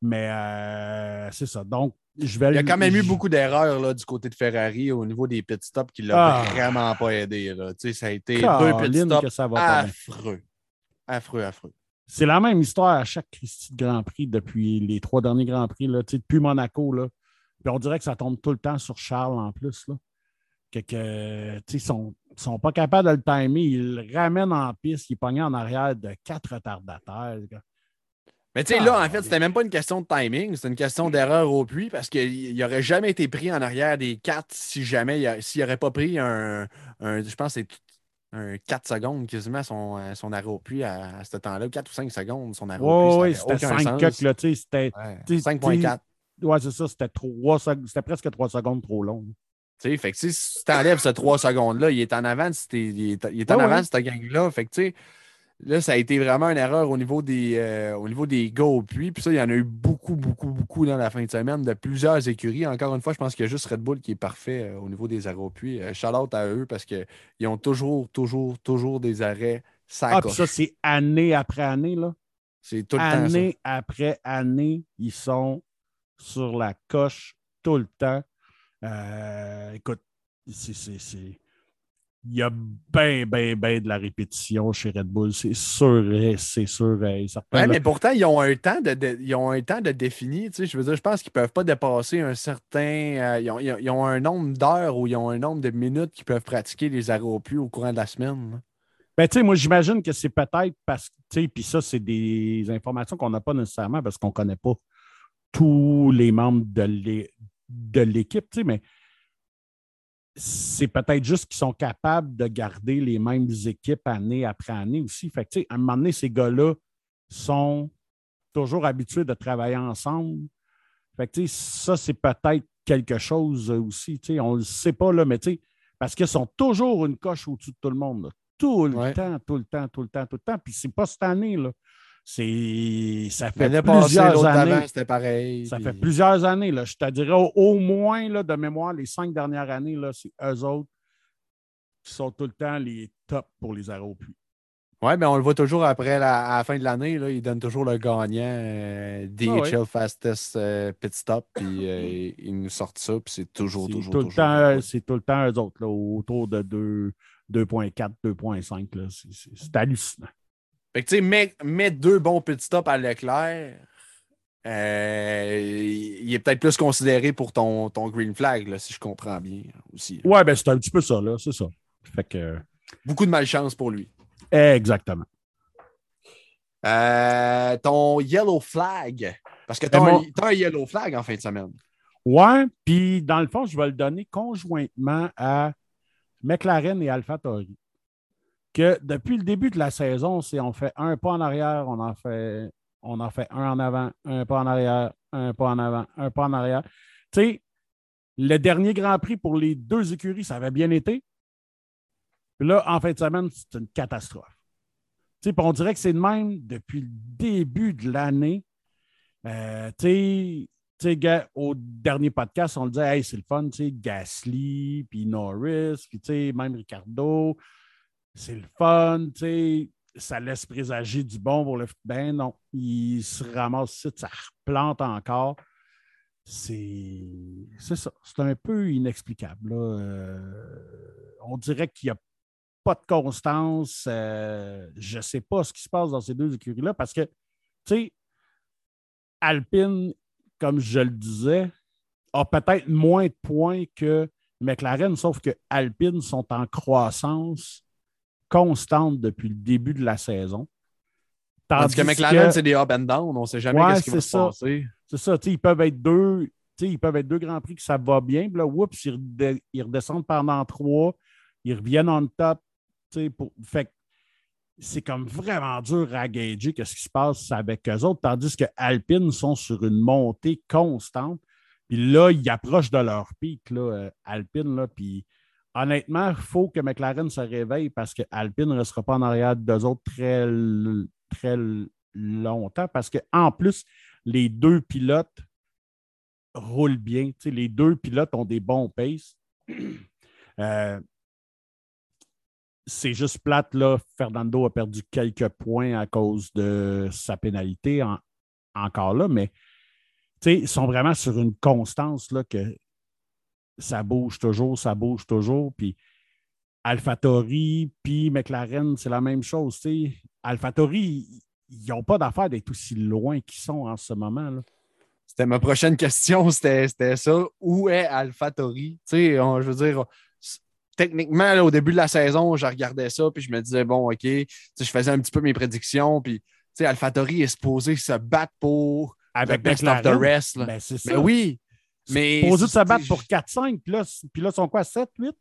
Mais euh, c'est ça. Donc, je vais. Il y a quand même eu beaucoup d'erreurs du côté de Ferrari au niveau des pit stops qui ne l'ont ah. vraiment pas aidé. Là. Ça a été deux pit stops affreux. Affreux, affreux. C'est la même histoire à chaque Christie de Grand Prix depuis les trois derniers Grands Prix, là, depuis Monaco. Là. Puis on dirait que ça tombe tout le temps sur Charles en plus. Là. Que, que ils sont ne sont pas capables de le timer. Ils le ramènent en piste. Ils pognent en arrière de quatre retardataires. Mais tu sais, là, en fait, c'était même pas une question de timing, c'était une question d'erreur au puits parce qu'il n'aurait jamais été pris en arrière des quatre si jamais, s'il n'aurait pas pris un, je pense c'est un 4 secondes quasiment son, son arrêt au puits à, ce temps-là, 4 ou 5 secondes son arrêt au puits. Oui, c'était 5 cuts, là, tu sais, c'était... 5.4. Oui, c'est ça, c'était presque 3 secondes trop long. Fait que, si tu enlèves ces trois secondes-là, il est en avant, il est, il est en avant, cette gang-là. Fait que, là, ça a été vraiment une erreur au niveau des, euh, au niveau des gars au puits. Puis ça, il y en a eu beaucoup, beaucoup, beaucoup dans la fin de semaine de plusieurs écuries. Encore une fois, je pense qu'il y a juste Red Bull qui est parfait euh, au niveau des arrêts au puits. Euh, shout out à eux parce qu'ils ont toujours, toujours, toujours des arrêts Ah, puis ça, c'est année après année, là. C'est tout le temps. Année après année, ils sont sur la coche tout le temps. Euh, écoute, c'est. Il y a bien, bien, bien de la répétition chez Red Bull, c'est sûr, c'est sûr. Ouais, mais pourtant, ils ont un temps de, ils ont un temps de définir. Tu sais, je veux dire, je pense qu'ils ne peuvent pas dépasser un certain. Euh, ils, ont, ils, ont, un nombre d'heures ou ils ont un nombre de minutes qu'ils peuvent pratiquer les arrêts au au courant de la semaine. Ben, tu sais, moi, j'imagine que c'est peut-être parce que, tu sais, puis ça, c'est des informations qu'on n'a pas nécessairement parce qu'on ne connaît pas tous les membres de de l'équipe, mais c'est peut-être juste qu'ils sont capables de garder les mêmes équipes année après année aussi. Fait que, à un moment donné, ces gars-là sont toujours habitués de travailler ensemble. Fait que, ça, c'est peut-être quelque chose aussi. On ne le sait pas, là, mais parce qu'ils sont toujours une coche au-dessus de tout le monde. Tout le temps, tout le temps, tout le temps, tout le temps. Puis c'est pas cette année, là. C'est, ça fait plusieurs années. C'était pareil. Ça fait plusieurs années. Là. Je te dirais au, moins là, de mémoire, les cinq dernières années, c'est eux autres qui sont tout le temps les tops pour les arrêts au Oui, mais on le voit toujours après la, à la fin de l'année. Ils donnent toujours le gagnant euh, DHL ah Fastest euh, Pit Stop. Puis euh, ils nous sortent ça. Puis c'est toujours, toujours, tout toujours. C'est tout le temps eux autres, là, autour de 2.4, 2.5. C'est hallucinant. Fait que, tu sais, mets, deux bons pit stops à Leclerc. Euh, il est peut-être plus considéré pour ton, ton green flag, là, si je comprends bien aussi. Ouais, ben c'est un petit peu ça, là, c'est ça. Fait que... Beaucoup de malchance pour lui. Exactement. Euh, ton yellow flag. Parce que tu as, un yellow flag en fin de semaine. Ouais, puis dans le fond, je vais le donner conjointement à McLaren et AlphaTauri que depuis le début de la saison, si on fait un pas en arrière, on en fait, on fait un en avant, un pas en arrière, un pas en avant, un pas en arrière. Tu sais, le dernier Grand Prix pour les deux écuries, ça avait bien été. Puis là, en fin de semaine, c'est une catastrophe. Tu sais, on dirait que c'est le même depuis le début de l'année. Euh, tu sais, au dernier podcast, on le disait, hey, c'est le fun, tu sais, Gasly, puis Norris, puis tu sais, même Ricardo c'est le fun, tu sais, ça laisse présager du bon pour le Ben non, il se ramasse ça replante encore. C'est ça. C'est un peu inexplicable. Euh, on dirait qu'il n'y a pas de constance. Euh, je ne sais pas ce qui se passe dans ces deux écuries-là parce que, tu sais, Alpine, comme je le disais, a peut-être moins de points que McLaren, sauf que Alpine sont en croissance constante depuis le début de la saison. Tandis, que McLaren, c'est des up and down. On ne sait jamais ce qui va se passer. C'est ça. Ils peuvent être deux. Ils peuvent être deux grands prix que ça va bien. Puis là, oups, ils, redescendent pendant trois. Ils reviennent en top. Pour... Fait c'est comme vraiment dur à gager ce qui se passe avec eux autres, tandis que Alpine sont sur une montée constante. Puis là, ils approchent de leur pic, là, euh, Alpine, là, puis honnêtement, il faut que McLaren se réveille parce que Alpine ne restera pas en arrière d'eux autres très, très longtemps parce qu'en plus, les deux pilotes roulent bien. les deux pilotes ont des bons paces. Euh, c'est juste plate, là. Fernando a perdu quelques points à cause de sa pénalité encore là, mais ils sont vraiment sur une constance là, que ça bouge toujours, ça bouge toujours. Puis AlphaTauri, puis McLaren, c'est la même chose. AlphaTauri, ils n'ont pas d'affaire d'être aussi loin qu'ils sont en ce moment. Là. C'était ma prochaine question, c'était ça. Où est AlphaTauri? je veux dire, techniquement, au début de la saison, je regardais ça, puis je me disais, bon, OK, je faisais un petit peu mes prédictions, puis AlphaTauri est supposé se battre pour avec the best of the rest. Ben, c'est ça. oui, mais. Posé de se battre pour 4-5, puis là, puis là, sont quoi, 7, 8?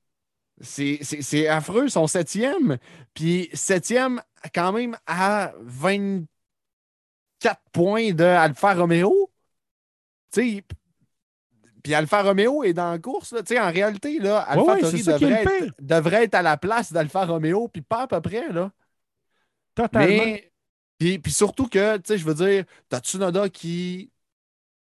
C'est affreux, ils sont septième. Puis septième, quand même, à 24 points de Alfa Romeo. Tu sais, puis Alfa Romeo est dans la course. Là. En réalité, là, Alfa devrait, être, devrait, être, à la place d'Alfa Romeo, puis pas à peu près. Là. Totalement. Mais, puis, puis surtout que, tu sais, je veux dire, t'as Tsunoda qui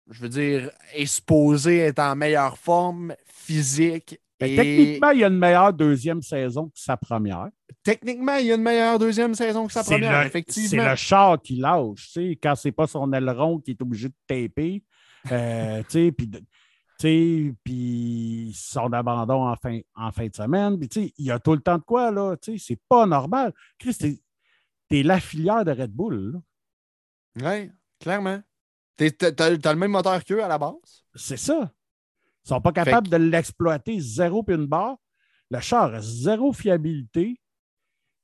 je veux dire, est supposé être en meilleure forme physique. Ben, techniquement, il y a une meilleure deuxième saison que sa première. Techniquement, il y a une meilleure deuxième saison que sa première, effectivement. C'est le char qui lâche, tu sais, quand c'est pas son aileron qui est obligé de taper. Euh, puis son abandon en fin, en fin de semaine. Puis, il y a tout le temps de quoi, là. C'est pas normal. Chris, t'es es la filière de Red Bull. Oui, clairement. T'as le même moteur qu'eux à la base? C'est ça. Ils sont pas capables de l'exploiter zéro puis une barre. Le char a zéro fiabilité.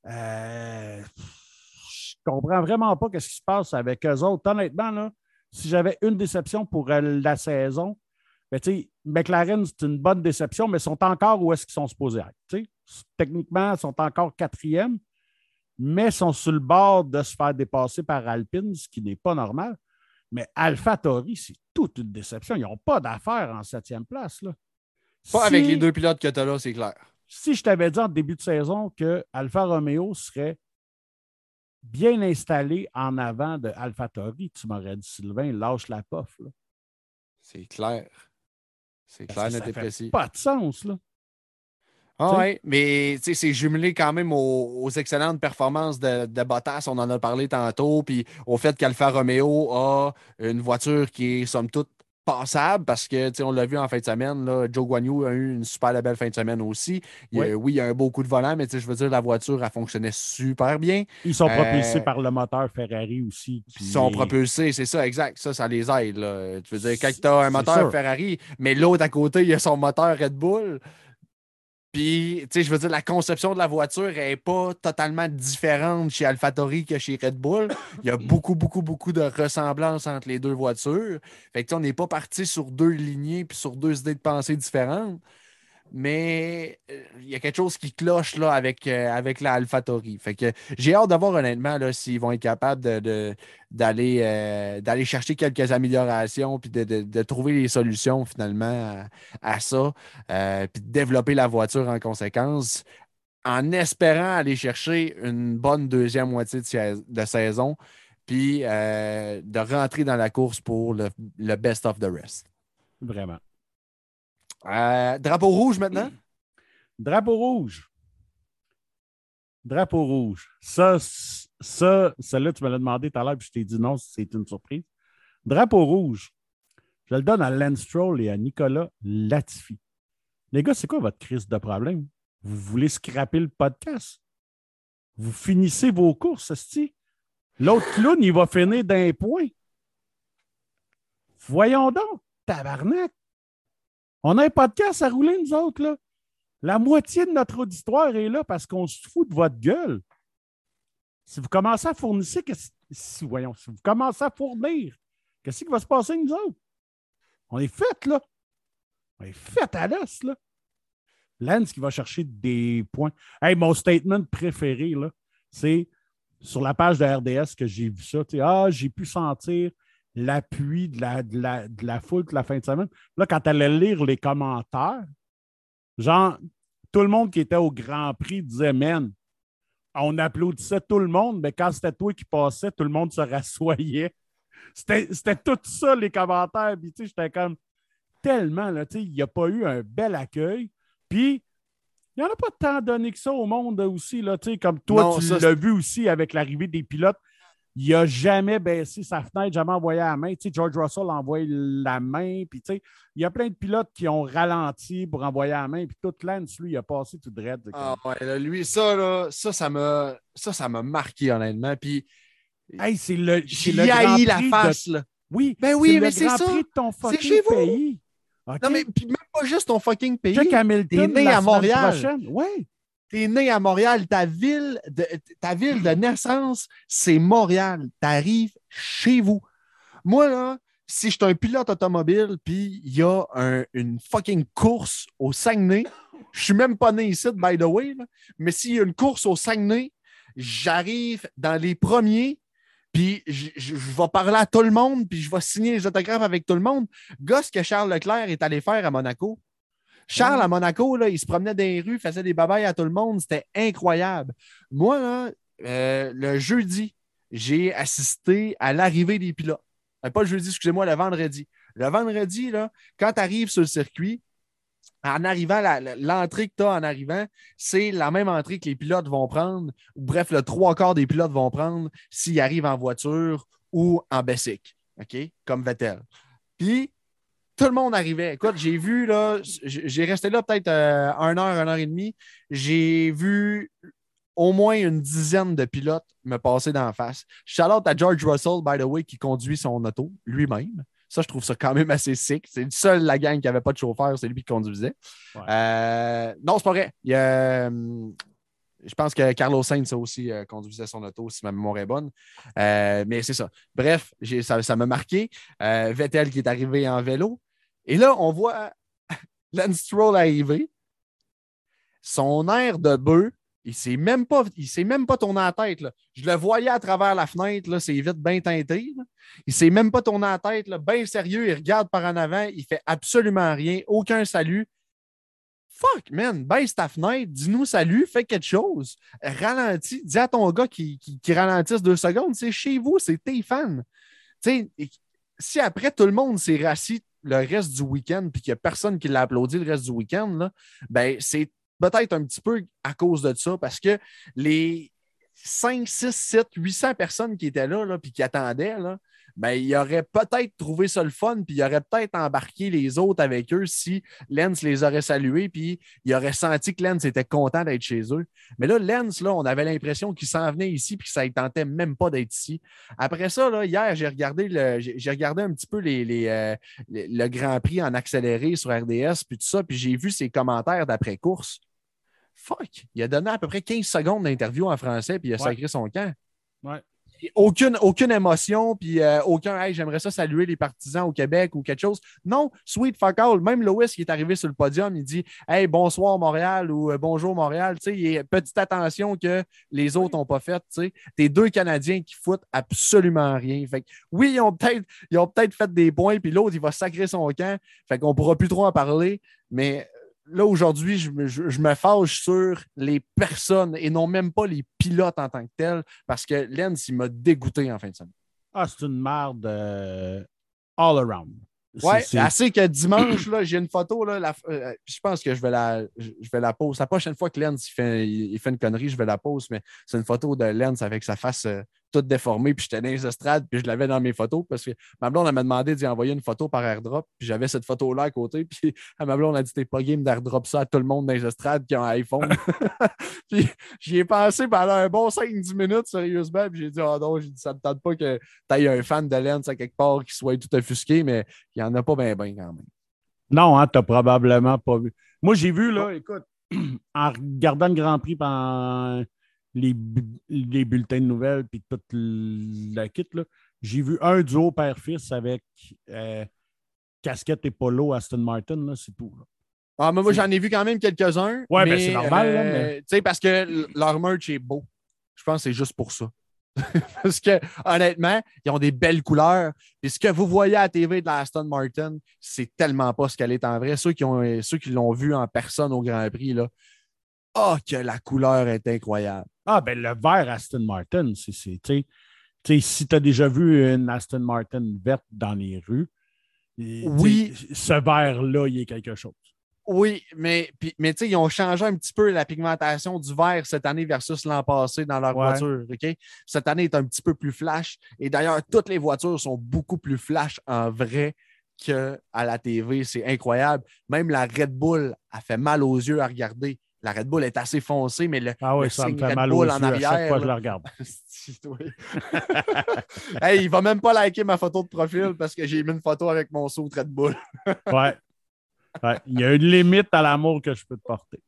Euh, je comprends vraiment pas ce qui se passe avec eux autres. Honnêtement, là, si j'avais une déception pour euh, la saison, ben, McLaren, c'est une bonne déception, mais ils sont encore où est-ce qu'ils sont supposés être. Techniquement, ils sont encore quatrième, mais sont sur le bord de se faire dépasser par Alpine, ce qui n'est pas normal. Mais AlphaTauri, c'est toute une déception. Ils n'ont pas d'affaires en septième place. Là. Pas Si- avec les deux pilotes que tu as là, c'est clair. Si je t'avais dit en début de saison que Alfa Romeo serait bien installé en avant de AlphaTauri, tu m'aurais dit, Sylvain, lâche la pof. C'est clair. C'est clair, net ça et précis. Pas de sens. Là. Ah ouais, mais c'est jumelé quand même aux, aux excellentes performances de, de Bottas, on en a parlé tantôt, puis au fait qu'Alfa Romeo a une voiture qui est somme toute passable parce que, on l'a vu en fin de semaine, là, Joe Guanyu a eu une super belle fin de semaine aussi. Il y a- Oui. oui, il y a un beau coup de volant, mais je veux dire, la voiture, elle fonctionnait super bien. Ils sont Euh, propulsés par le moteur Ferrari aussi. Ils sont est- propulsés, c'est ça, exact. Ça, ça les aide. Là. Tu veux dire, quand tu as un moteur sûr. Ferrari, mais l'autre à côté, il a son moteur Red Bull. Puis, tu sais, je veux dire, la conception de la voiture n'est pas totalement différente chez AlphaTauri que chez Red Bull. Il y a beaucoup, beaucoup, beaucoup de ressemblances entre les deux voitures. Fait que, on n'est pas parti sur deux lignées puis sur deux idées de pensée différentes. Mais euh, il y a quelque chose qui cloche là avec, euh, avec la AlphaTauri. Fait que j'ai hâte de voir honnêtement s'ils vont être capables de, de- d'aller, euh, d'aller chercher quelques améliorations puis de, de- de trouver les solutions finalement à, ça. puis de développer la voiture en conséquence. En espérant aller chercher une bonne deuxième moitié de, sais- de saison, puis de rentrer dans la course pour le, le best of the rest. Vraiment. Euh, drapeau rouge maintenant? Drapeau rouge. Drapeau rouge. Ça, ça, celle-là, tu me l'as demandé tout à l'heure, puis je t'ai dit non, c'est une surprise. Drapeau rouge. Je le donne à Lance Stroll et à Nicolas Latifi. Les gars, c'est quoi votre crise de problème? Vous voulez scraper le podcast? Vous finissez vos courses, esti? L'autre clown, il va finir d'un point. Voyons donc, tabarnak. On a un podcast à rouler, nous autres, là. La moitié de notre auditoire est là parce qu'on se fout de votre gueule. Si vous commencez à fournir, qu'est-ce- si, voyons, si vous commencez à fournir, qu'est-ce qui va se passer, nous autres? On est fait, là. On est fait à l'os, là. Lance qui va chercher des points. Hey, mon statement préféré, là, c'est sur la page de RDS que j'ai vu ça. Ah, j'ai pu sentir l'appui de la, de, la, de la foule toute la fin de semaine. Là, quand elle allait lire les commentaires, genre, tout le monde qui était au Grand Prix disait, man, on applaudissait tout le monde, mais quand c'était toi qui passais, tout le monde se rassoyait. C'était tout ça, les commentaires. Puis, tu sais, j'étais comme tellement, là, tu sais, il n'y a pas eu un bel accueil. Puis, il n'y en a pas tant donné que ça au monde aussi, là, tu sais, comme toi, Non, tu l'as vu aussi avec l'arrivée des pilotes. Il n'a jamais baissé sa fenêtre, jamais envoyé la main. Tu sais, George Russell a envoyé la main. Puis, tu sais, il y a plein de pilotes qui ont ralenti pour envoyer la main. Puis, tout Lance, lui, il a passé tout dread. Ah ouais, là, lui, ça, là, ça, ça m'a, ça, ça m'a marqué, honnêtement. Puis, Hey, c'est le, c'est j'ai la de- face, là. Oui, Ben oui, c'est mais c'est ça. Prix de ton fucking chez vous. pays. Non, mais puis même pas juste ton fucking pays. Jack Hamilton, t'es né à Montréal. Oui. T'es né à Montréal, ta ville de, ta ville naissance, c'est Montréal. T'arrives chez vous. Moi, là, si je suis un pilote automobile, puis il y a un- une fucking course au Saguenay, je suis même pas né ici, by the way, mais s'il y a une course au Saguenay, j'arrive dans les premiers, puis je vais parler à tout le monde, puis je vais signer les autographes avec tout le monde. Gosse que Charles Leclerc est allé faire à Monaco. Charles, à Monaco, là, il se promenait dans les rues, faisait des babayes à tout le monde. C'était incroyable. Moi, là, euh, le jeudi, j'ai assisté à l'arrivée des pilotes. Euh, Pas le jeudi, excusez-moi, le vendredi. Le vendredi, là, quand tu arrives sur le circuit, en arrivant, l'entrée que tu as en arrivant, c'est la même entrée que les pilotes vont prendre. Bref, le trois quarts des pilotes vont prendre s'ils arrivent en voiture ou en Bessic. OK? Comme Vettel. Puis, tout le monde arrivait. Écoute, j'ai vu, là, j'ai resté là peut-être euh, un heure, une heure et demie. J'ai vu au moins une dizaine de pilotes me passer d'en face. Shout-out à George Russell, by the way, qui conduit son auto lui-même. Ça, je trouve ça quand même assez sick. C'est le seul, la gang qui n'avait pas de chauffeur, c'est lui qui conduisait. Ouais. Euh, non, c'est pas vrai. Il y a, je pense que Carlos Sainz aussi euh, conduisait son auto, si ma mémoire est bonne. Euh, mais c'est ça. Bref, ça ça m'a marqué. Vettel qui est arrivé en vélo. Et là, on voit Lance Stroll arriver. Son air de bœuf Il s'est même pas, il s'est même pas tourné la tête. Je le voyais à travers la fenêtre, c'est vite bien teinté. Il s'est même pas tourné la tête, bien sérieux. Il regarde par en avant, il fait absolument rien, aucun salut. Fuck, man, baisse ta fenêtre, dis-nous salut, fais quelque chose. Ralentis, dis à ton gars qui, qui, ralentisse deux secondes, c'est chez vous, c'est tes si après tout le monde s'est rassis le reste du week-end puis qu'il n'y a personne qui l'a applaudi le reste du week-end, ben c'est peut-être un petit peu à cause de ça parce que les 5, 6, 7, 800 personnes qui étaient là, là puis qui attendaient, là, ben, ils auraient peut-être trouvé ça le fun, puis ils auraient peut-être embarqué les autres avec eux si Lens les aurait salués, puis ils auraient senti que Lens était content d'être chez eux. Mais là, Lens, là, on avait l'impression qu'il s'en venait ici, puis que ça ne tentait même pas d'être ici. Après ça, là, hier, j'ai regardé, le, j'ai, j'ai regardé un petit peu les, les, euh, les- le Grand Prix en accéléré sur RDS, puis tout ça, puis j'ai vu ses commentaires d'après-course. Fuck! Il a donné à peu près 15 secondes d'interview en français, puis il a Ouais. sacré son camp. Ouais. Aucune, aucune émotion, puis euh, aucun Hey, j'aimerais ça saluer les partisans au Québec ou quelque chose. Non, sweet fuck all. Même Lois qui est arrivé sur le podium, il dit Hey, bonsoir Montréal ou euh, bonjour Montréal. A petite attention que les autres n'ont pas faite. T'es deux Canadiens qui foutent absolument rien. Fait que, oui, ils ont peut-être ils ont peut-être fait des points, puis l'autre, il va sacrer son camp. Fait qu'on pourra plus trop en parler. Mais là, aujourd'hui, je, me- je- je me fâche sur les personnes et non même pas les pilotes en tant que tels, parce que Lens, il m'a dégoûté en fin de semaine. Ah, c'est une merde euh, all around. Ouais, c'est- assez que dimanche, là, j'ai une photo, là, la- euh, je pense que je vais la, je vais la pose. La prochaine fois que Lens il fait, il, il fait une connerie, je vais la pose, mais c'est une photo de Lens avec sa face euh, toute déformée, puis j'étais dans les estrades, puis je l'avais dans mes photos, parce que ma blonde elle m'a demandé d'y envoyer une photo par airdrop, puis j'avais cette photo-là à côté, puis à ma blonde a dit T'es pas game d'airdrop ça à tout le monde dans les estrades qui ont un iPhone. puis j'y ai pensé pendant un bon 5-10 minutes, sérieusement, puis j'ai dit Oh non, j'ai dit, ça me tente pas que tu aies un fan de Lens à quelque part qui soit tout offusqué, mais il n'y en a pas bien, bien quand même. Non, hein, t'as probablement pas vu. Moi, j'ai vu, là, écoute, en regardant le Grand Prix pendant les, bu- les bulletins de nouvelles puis toute la kit, j'ai vu un duo père-fils avec euh, casquette et polo Aston Martin, c'est tout. là. Ah, mais moi, j'en ai vu quand même quelques-uns. Ouais, ben, mais, c'est normal, euh, mais- Tu sais, parce que leur merch est beau. Je pense que c'est juste pour ça. parce que, honnêtement, ils ont des belles couleurs. Puis ce que vous voyez à la TV de la Aston Martin, c'est tellement pas ce qu'elle est en vrai. Ceux qui ont, ceux qui l'ont vu en personne au Grand Prix, là, oh, que la couleur est incroyable. Ah, ben le vert Aston Martin, c'est. si tu as déjà vu une Aston Martin verte dans les rues, Oui. ce vert-là, il est quelque chose. Oui, mais, mais ils ont changé un petit peu la pigmentation du vert cette année versus l'an passé dans leur Ouais. voiture. Cette année est un petit peu plus flash. Et d'ailleurs, toutes les voitures sont beaucoup plus flash en vrai qu'à la TV. C'est incroyable. Même la Red Bull a fait mal aux yeux à regarder. La Red Bull est assez foncée, mais le, Ah oui, le ça me fait Red mal aux Bull yeux en à chaque arrière, fois que je le regarde. Hey, il va même pas liker ma photo de profil parce que j'ai mis une photo avec mon saut Red Bull. Ouais. Ouais. Il y a une limite à l'amour que je peux te porter.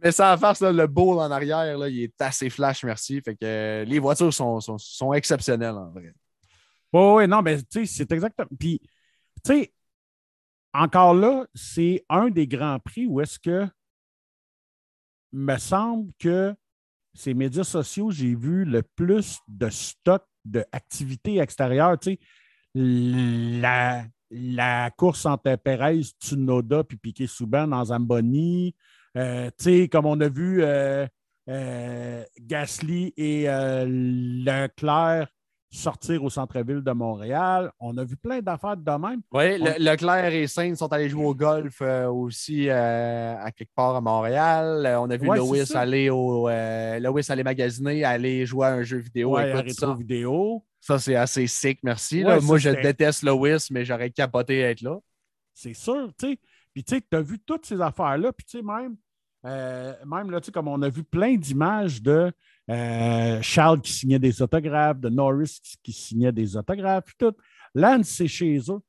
Mais ça à farce, là, le bowl en arrière, là, il est assez flash, merci. Fait que euh, les voitures sont, sont, sont exceptionnelles en vrai. Oui, oui, non, mais tu sais, c'est exactement. Puis, tu sais, encore là, c'est un des grands prix où est-ce que me semble que ces médias sociaux, j'ai vu le plus de stock d'activités extérieures. Tu sais, la, la course entre Perez, Tsunoda puis Piquet Souban dans Zamboni. Euh, tu sais, comme on a vu euh, euh, Gasly et Leclerc sortir au centre-ville de Montréal. On a vu plein d'affaires de même. Oui, On- Leclerc et Sainz sont allés jouer au golf euh, aussi euh, à quelque part à Montréal. Euh, on a vu Ouais, Lewis aller au Lewis aller magasiner, aller jouer à un jeu vidéo. Ouais, Écoute, ça, vidéo. ça, c'est assez sick, merci. Ouais, là. ça, Moi, je déteste Lewis, mais j'aurais capoté à être là. C'est sûr, tu sais. Puis, tu sais, tu as vu toutes ces affaires-là. Puis, tu sais, même, même là, tu sais, comme on a vu plein d'images de euh, Charles qui signait des autographes, de Norris qui, signait des autographes, tout. Lance, c'est chez eux.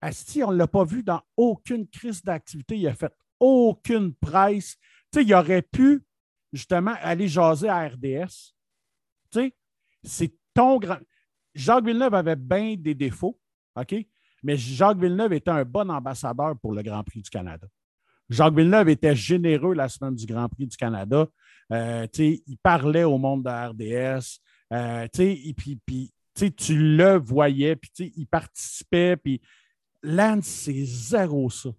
Asti, on ne l'a pas vu dans aucune crise d'activité. Il a fait aucune presse. Il aurait pu, justement, aller jaser à RDS. C'est ton grand. Jacques Villeneuve avait bien des défauts, OK? Mais Jacques Villeneuve était un bon ambassadeur pour le Grand Prix du Canada. Jacques Villeneuve était généreux la semaine du Grand Prix du Canada. Euh, il parlait au monde de la RDS. Euh, et puis, puis tu le voyais, puis il participait. Puis Lance, c'est zéro ça.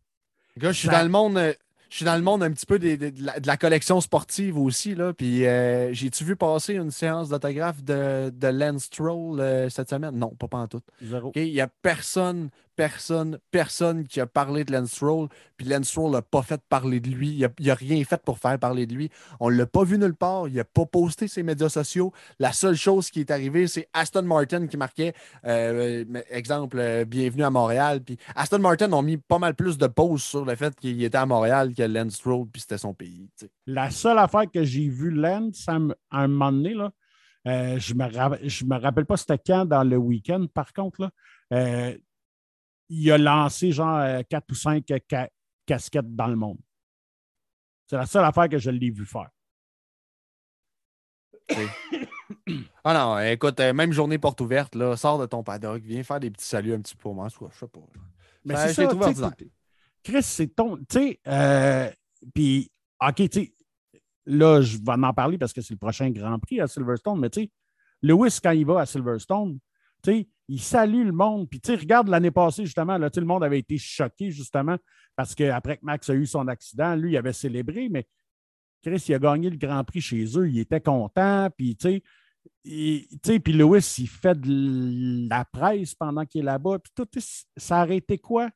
je suis dans le monde. Euh, je suis dans le monde un petit peu de, la, collection sportive aussi. Là, puis euh, j'ai-tu vu passer une séance d'autographe de, de Lance Stroll cette semaine? Non, pas, pas en tout. Il n'y a personne, personne, personne qui a parlé de Lance Stroll, puis Lance Stroll n'a pas fait parler de lui. Il n'a rien fait pour faire parler de lui. On ne l'a pas vu nulle part. Il n'a pas posté ses médias sociaux. La seule chose qui est arrivée, c'est Aston Martin qui marquait, euh, exemple, euh, bienvenue à Montréal. Puis Aston Martin ont mis pas mal plus de pauses sur le fait qu'il était à Montréal que Lance Stroll, puis c'était son pays. La seule affaire que j'ai vu Lance à un moment donné, là, euh, je ne me, me, rappelle pas c'était quand dans le week-end, par contre, là, il a lancé genre euh, quatre ou cinq casquettes dans le monde. C'est la seule affaire que je l'ai vu faire. ah non, écoute, euh, même journée porte ouverte, là, sors de ton paddock, viens faire des petits saluts un petit peu pour moi. Je sais pas. Mais c'est ça, Chris, c'est ton. Tu sais, euh, puis, OK, tu sais, là, je vais en parler parce que c'est le prochain Grand Prix à Silverstone, mais tu sais, Lewis, quand il va à Silverstone, il salue le monde. Puis, regarde l'année passée, justement, le monde avait été choqué, justement, parce qu'après que Max a eu son accident, lui, il avait célébré, mais Chris, il a gagné le Grand Prix chez eux, il était content, puis, tu Lewis, il fait de la presse pendant qu'il est là-bas. Puis tout, ça a été quoi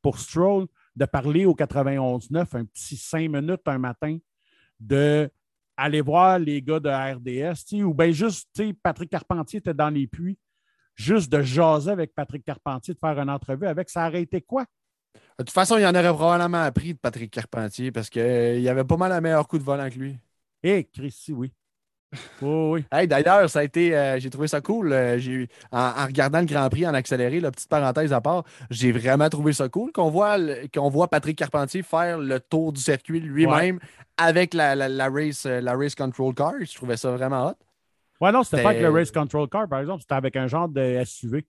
pour Stroll de parler au 91-9 un petit cinq minutes un matin de aller voir les gars de RDS, ou bien juste, Patrick Carpentier était dans les puits, juste de jaser avec Patrick Carpentier, de faire une entrevue avec, ça aurait été quoi? De toute façon, il en aurait probablement appris de Patrick Carpentier parce qu'il euh, y avait pas mal un meilleur coup de volant que lui. Eh, Christy, oui. oui. D'ailleurs, ça a été, euh, j'ai trouvé ça cool. Euh, j'ai en, regardant le Grand Prix en accéléré, la petite parenthèse à part, j'ai vraiment trouvé ça cool qu'on voit, qu'on voit Patrick Carpentier faire le tour du circuit lui-même avec la, la, race, la Race Control Car. Je trouvais ça vraiment hot. Ouais, non, c'était pas avec le Race Control Car, par exemple, c'était avec un genre de SUV.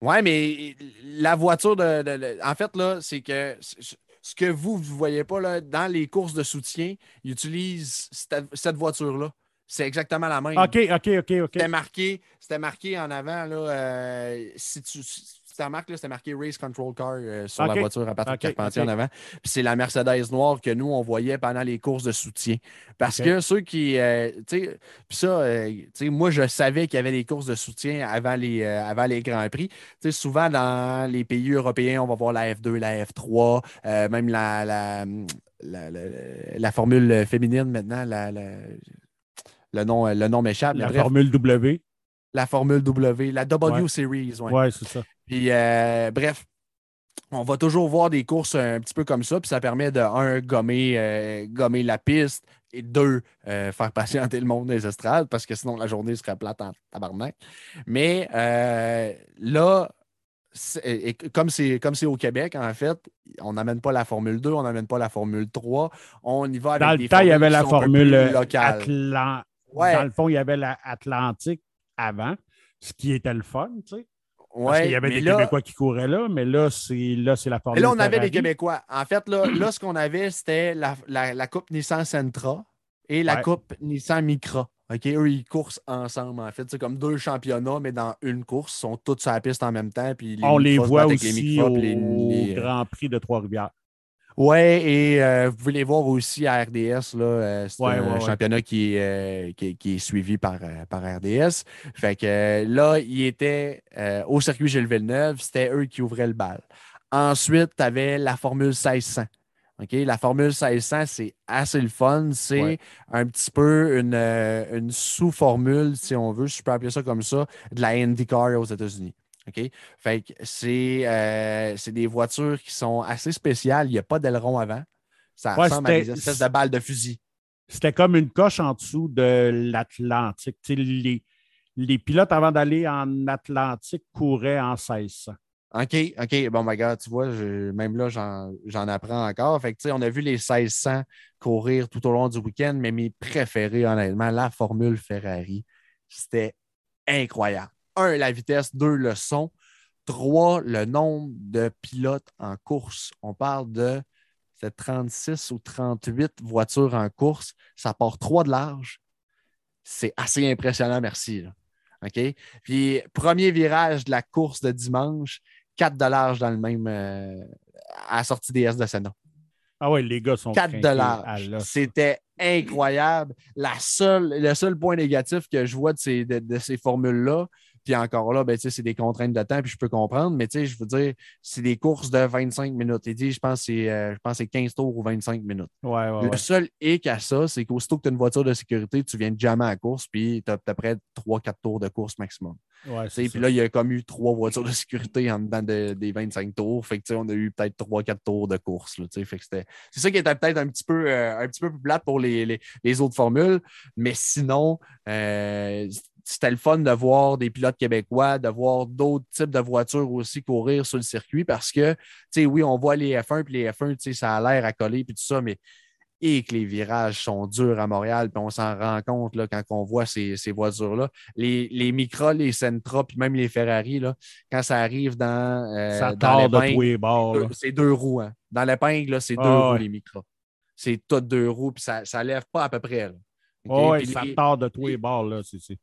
Ouais, mais la voiture de. en fait, là, c'est que ce que vous ne voyez pas là, dans les courses de soutien, ils utilisent cette, voiture-là. C'est exactement la même. OK, OK, OK, OK. C'était marqué, marqué en avant, là, euh, si tu ta marque, c'était marqué Race Control Car euh, sur la voiture à Patrick Carpentier en avant. Puis c'est la Mercedes noire que nous, on voyait pendant les courses de soutien. Parce que ceux qui. Euh, tu sais, puis ça, euh, tu sais, moi, je savais qu'il y avait des courses de soutien avant les, avant les Grands Prix. Tu sais, souvent, dans les pays européens, on va voir la F2, la F3, même la, la, la, formule féminine maintenant, le nom, le nom m'échappe. La formule W. La formule W, la W Series. Oui, ouais, c'est ça. Puis, euh, bref, on va toujours voir des courses un petit peu comme ça, puis ça permet de, un, gommer, euh, gommer la piste, et deux, euh, faire patienter le monde des estrades, parce que sinon la journée serait plate en tabarnak. Mais là, comme c'est comme c'est au Québec, en fait, on n'amène pas la Formule 2, on n'amène pas la Formule 3, on y va avec Dans le temps, il y avait la Formule locale. Dans le fond, il y avait l'Atlantique avant, ce qui était le fun, tu sais. Parce qu'il y avait des Québécois qui couraient là, mais là, c'est là, c'est la formule. là, on avait des Québécois. En fait, là, là ce qu'on avait, c'était la, la, Coupe Nissan Sentra et la Coupe Nissan Micra. OK, eux, ils coursent ensemble, en fait. C'est comme deux championnats, mais dans une course. Ils sont tous sur la piste en même temps. Puis on les voit aussi au Grand Prix de Trois-Rivières. Ouais, et euh, vous pouvez les voir aussi à RDS. Euh, c'est un championnat qui, est, euh, qui, est suivi par, par RDS. Fait que là, il était au circuit Gilles Villeneuve, c'était eux qui ouvraient le bal. Ensuite, tu avais la Formule 1600. OK? La Formule 1600, c'est assez le fun. C'est un petit peu une, une sous-formule, si on veut, si je peux appeler ça comme ça, de la IndyCar aux États-Unis. OK? Fait que euh, c'est, des voitures qui sont assez spéciales. Il n'y a pas d'aileron avant. Ça ressemble à des espèces de balles de fusil. C'était comme une coche en dessous de l'Atlantique. Les, les pilotes, avant d'aller en Atlantique, couraient en 1600. OK, OK. Bon, my God, tu vois, même là, j'en, apprends encore. Fait que, on a vu les 1600 courir tout au long du week-end, mais mes préférés, honnêtement, la Formule Ferrari, c'était incroyable un, la vitesse, deux, le son, trois, le nombre de pilotes en course. On parle de c'était 36 ou 38 voitures en course. Ça part trois de large. C'est assez impressionnant, merci. OK? Puis, premier virage de la course de dimanche, 4 de large dans le même. Euh, à la sortie des S de Sénat. Ah ouais, les gars sont 4 de large. C'était incroyable. La seule, le seul point négatif que je vois de ces, de ces formules-là, puis encore là, ben, c'est des contraintes de temps, puis je peux comprendre, mais je veux dire, c'est des courses de 25 minutes. Il dit, je pense que c'est euh, 15 tours ou 25 minutes. le seul hic à ça, c'est qu'aussitôt que tu as une voiture de sécurité, tu viens jamais à la course, puis tu as à peu près 3-4 tours de course maximum. puis là, il y a comme eu trois voitures de sécurité en dedans des 25 tours. Fait que, on a eu peut-être 3-4 tours de course. c'est ça qui était peut-être un petit peu euh, un petit peu plus plate pour les, les, autres formules. Mais sinon, euh, c'était le fun de voir des pilotes québécois, de voir d'autres types de voitures aussi courir sur le circuit parce que, tu sais, oui, on voit les F1, puis les F1, tu sais, ça a l'air à coller, puis tout ça, mais et que les virages sont durs à Montréal, puis on s'en rend compte là, quand on voit ces, voitures-là. Les, les Micra, les Sentra, puis même les Ferrari, là, quand ça arrive dans, euh, ça dans de c'est deux roues. Hein. Dans l'épingle, c'est deux ah, roues, les Micra. C'est tout deux roues, puis ça ne lève pas à peu près. oui, ça tord de tous les bords, là. C'est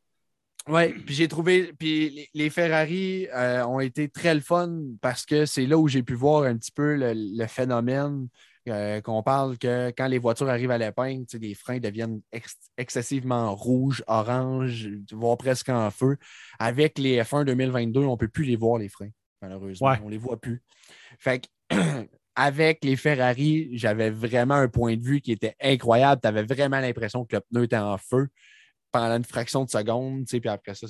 oui, puis j'ai trouvé. Puis les, Ferrari euh, ont été très le fun parce que c'est là où j'ai pu voir un petit peu le, phénomène euh, qu'on parle que quand les voitures arrivent à l'épingle, les freins deviennent excessivement rouges, oranges, voire presque en feu. Avec les F1 2022, on ne peut plus les voir, les freins, malheureusement. On ne les voit plus. Fait que, avec les Ferrari, j'avais vraiment un point de vue qui était incroyable. Tu avais vraiment l'impression que le pneu était en feu pendant une fraction de seconde, puis après ça,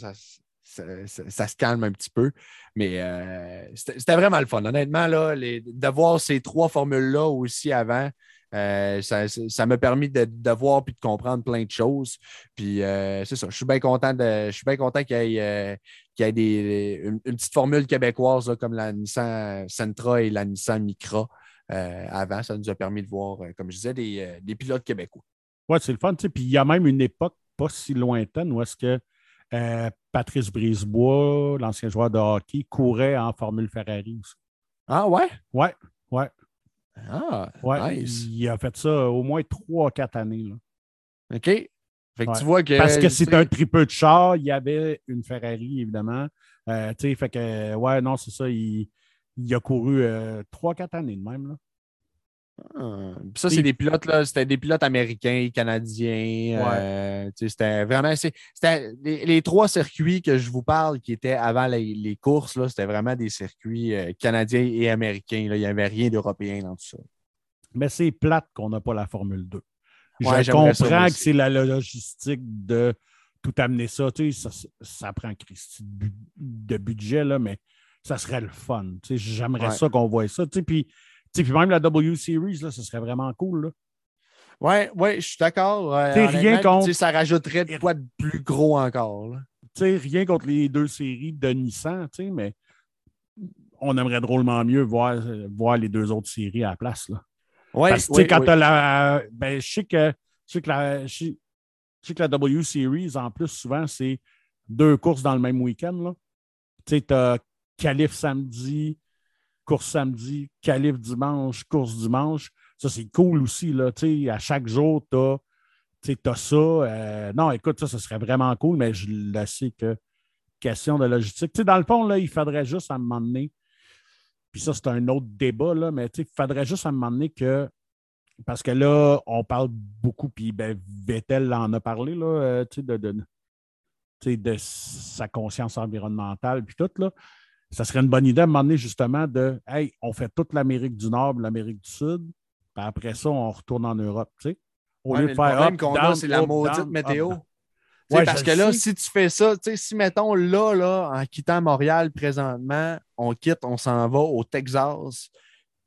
ça, se calme un petit peu. Mais euh, c'était vraiment le fun. Honnêtement, là, les, de voir ces trois formules-là aussi avant, euh, ça m'a permis de, voir puis de comprendre plein de choses. Puis euh, c'est ça, je suis bien content content qu'il y ait, des, une, petite formule québécoise comme la Nissan Sentra et la Nissan Micra avant. Ça nous a permis de voir, comme je disais, des, des pilotes québécois. Oui, c'est le fun. Puis il y a même une époque pas si lointaine où est-ce que euh, Patrice Brisebois, l'ancien joueur de hockey, courait en Formule Ferrari aussi. Ah ouais? Ouais, ouais. Ah, ouais. Il a fait ça au moins trois, quatre années. Là. OK. Fait que tu vois que, Parce que c'est un tripeux de char. Il y avait une Ferrari, évidemment. Euh, fait que, ouais, non, c'est ça. Il, a couru euh, trois, quatre années de même. Là. Ah, ça, c'est des pilotes, là, c'était des pilotes américains, canadiens. Euh, c'était vraiment. C'était les, trois circuits que je vous parle qui étaient avant les, courses, c'était vraiment des circuits euh, canadiens et américains. Il n'y avait rien d'européen dans tout ça. Mais c'est plate qu'on n'a pas la Formule 2. je comprends que c'est la logistique de tout amener ça. Ça, ça, prend Christy de budget, là, mais ça serait le fun. J'aimerais ça qu'on voit ça. Puis puis même la W Series, là, ce serait vraiment cool. Oui, ouais, je suis d'accord. Euh, rien contre... Ça rajouterait de quoi de plus gros encore. Rien contre les deux séries de Nissan, mais on aimerait drôlement mieux voir, voir les deux autres séries à la place. Là. Parce que quand tu as la. Ben, je sais que, la. Je sais que la W Series, en plus, souvent, c'est deux courses dans le même week-end. Tu as Calif samedi, course samedi, calife dimanche, course dimanche. Ça, c'est cool aussi. Là, à chaque jour, tu as, ça. Euh, non, écoute, ça, ce serait vraiment cool, mais je le sais que question de logistique. dans le fond, là, il faudrait juste à un moment donné, puis ça, c'est un autre débat, là, mais il faudrait juste à un moment donné que. Parce que là, on parle beaucoup, puis ben, Vettel en a parlé, là, euh, de, de, de sa conscience environnementale, puis tout, là ça serait une bonne idée à un moment donné, justement, de Hey, on fait toute l'Amérique du Nord, l'Amérique du Sud, puis après ça, on retourne en Europe. Tu sais? Au lieu de faire. Le problème qu'on a, c'est la maudite météo. parce que là, si tu fais ça, si mettons là, là, en quittant Montréal présentement, on quitte, on s'en va au Texas,